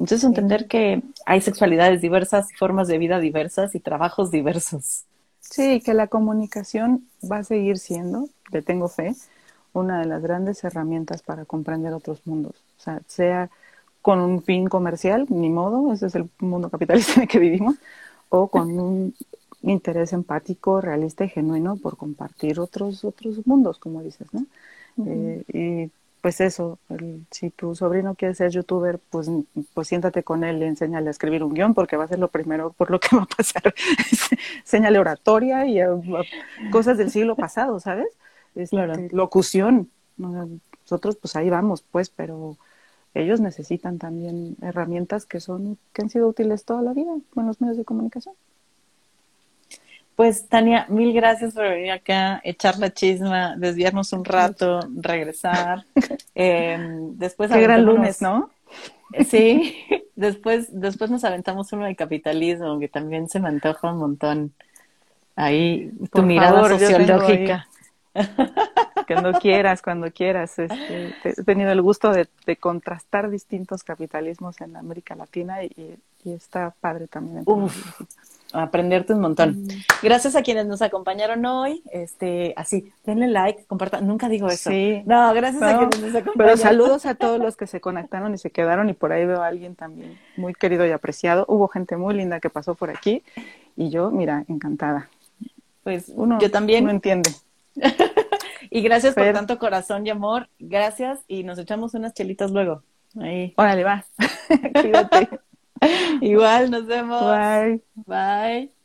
Entonces entender que hay sexualidades diversas, formas de vida diversas y trabajos diversos. Sí, que la comunicación va a seguir siendo, le tengo fe, una de las grandes herramientas para comprender otros mundos. O sea, sea con un fin comercial, ni modo, ese es el mundo capitalista en el que vivimos, o con un interés empático, realista y genuino por compartir otros otros mundos, como dices, ¿no? Eh, y pues eso, si tu sobrino quiere ser youtuber, pues, pues siéntate con él y enséñale a escribir un guion, porque va a ser lo primero por lo que va a pasar. enséñale oratoria y cosas del siglo pasado, ¿sabes? Es este, locución. Nosotros pues ahí vamos, pues, pero ellos necesitan también herramientas que son que han sido útiles toda la vida con los medios de comunicación. Pues Tania, mil gracias por venir acá, echar la chisma, desviarnos un rato, regresar. Em, después Qué gran lunes, ¿no? Eh, sí, después, después nos aventamos uno de capitalismo, que también se me antoja un montón. Ahí, tu mirada sociológica. cuando quieras, cuando quieras. Este, he tenido el gusto de, contrastar distintos capitalismos en América Latina y, está padre también. Aprenderte un montón. Mm. Gracias a quienes nos acompañaron hoy. Este, así, denle like, compartan. Nunca digo eso. Sí. No, gracias a quienes nos acompañaron. Pero saludos a todos los que se conectaron y se quedaron y por ahí veo a alguien también muy querido y apreciado. Hubo gente muy linda que pasó por aquí y yo, mira, encantada. Pues uno, yo también. No entiende. y gracias por tanto corazón y amor. Gracias y nos echamos unas chelitas luego. Ahí. Órale, va. Igual, nos vemos. Bye. Bye.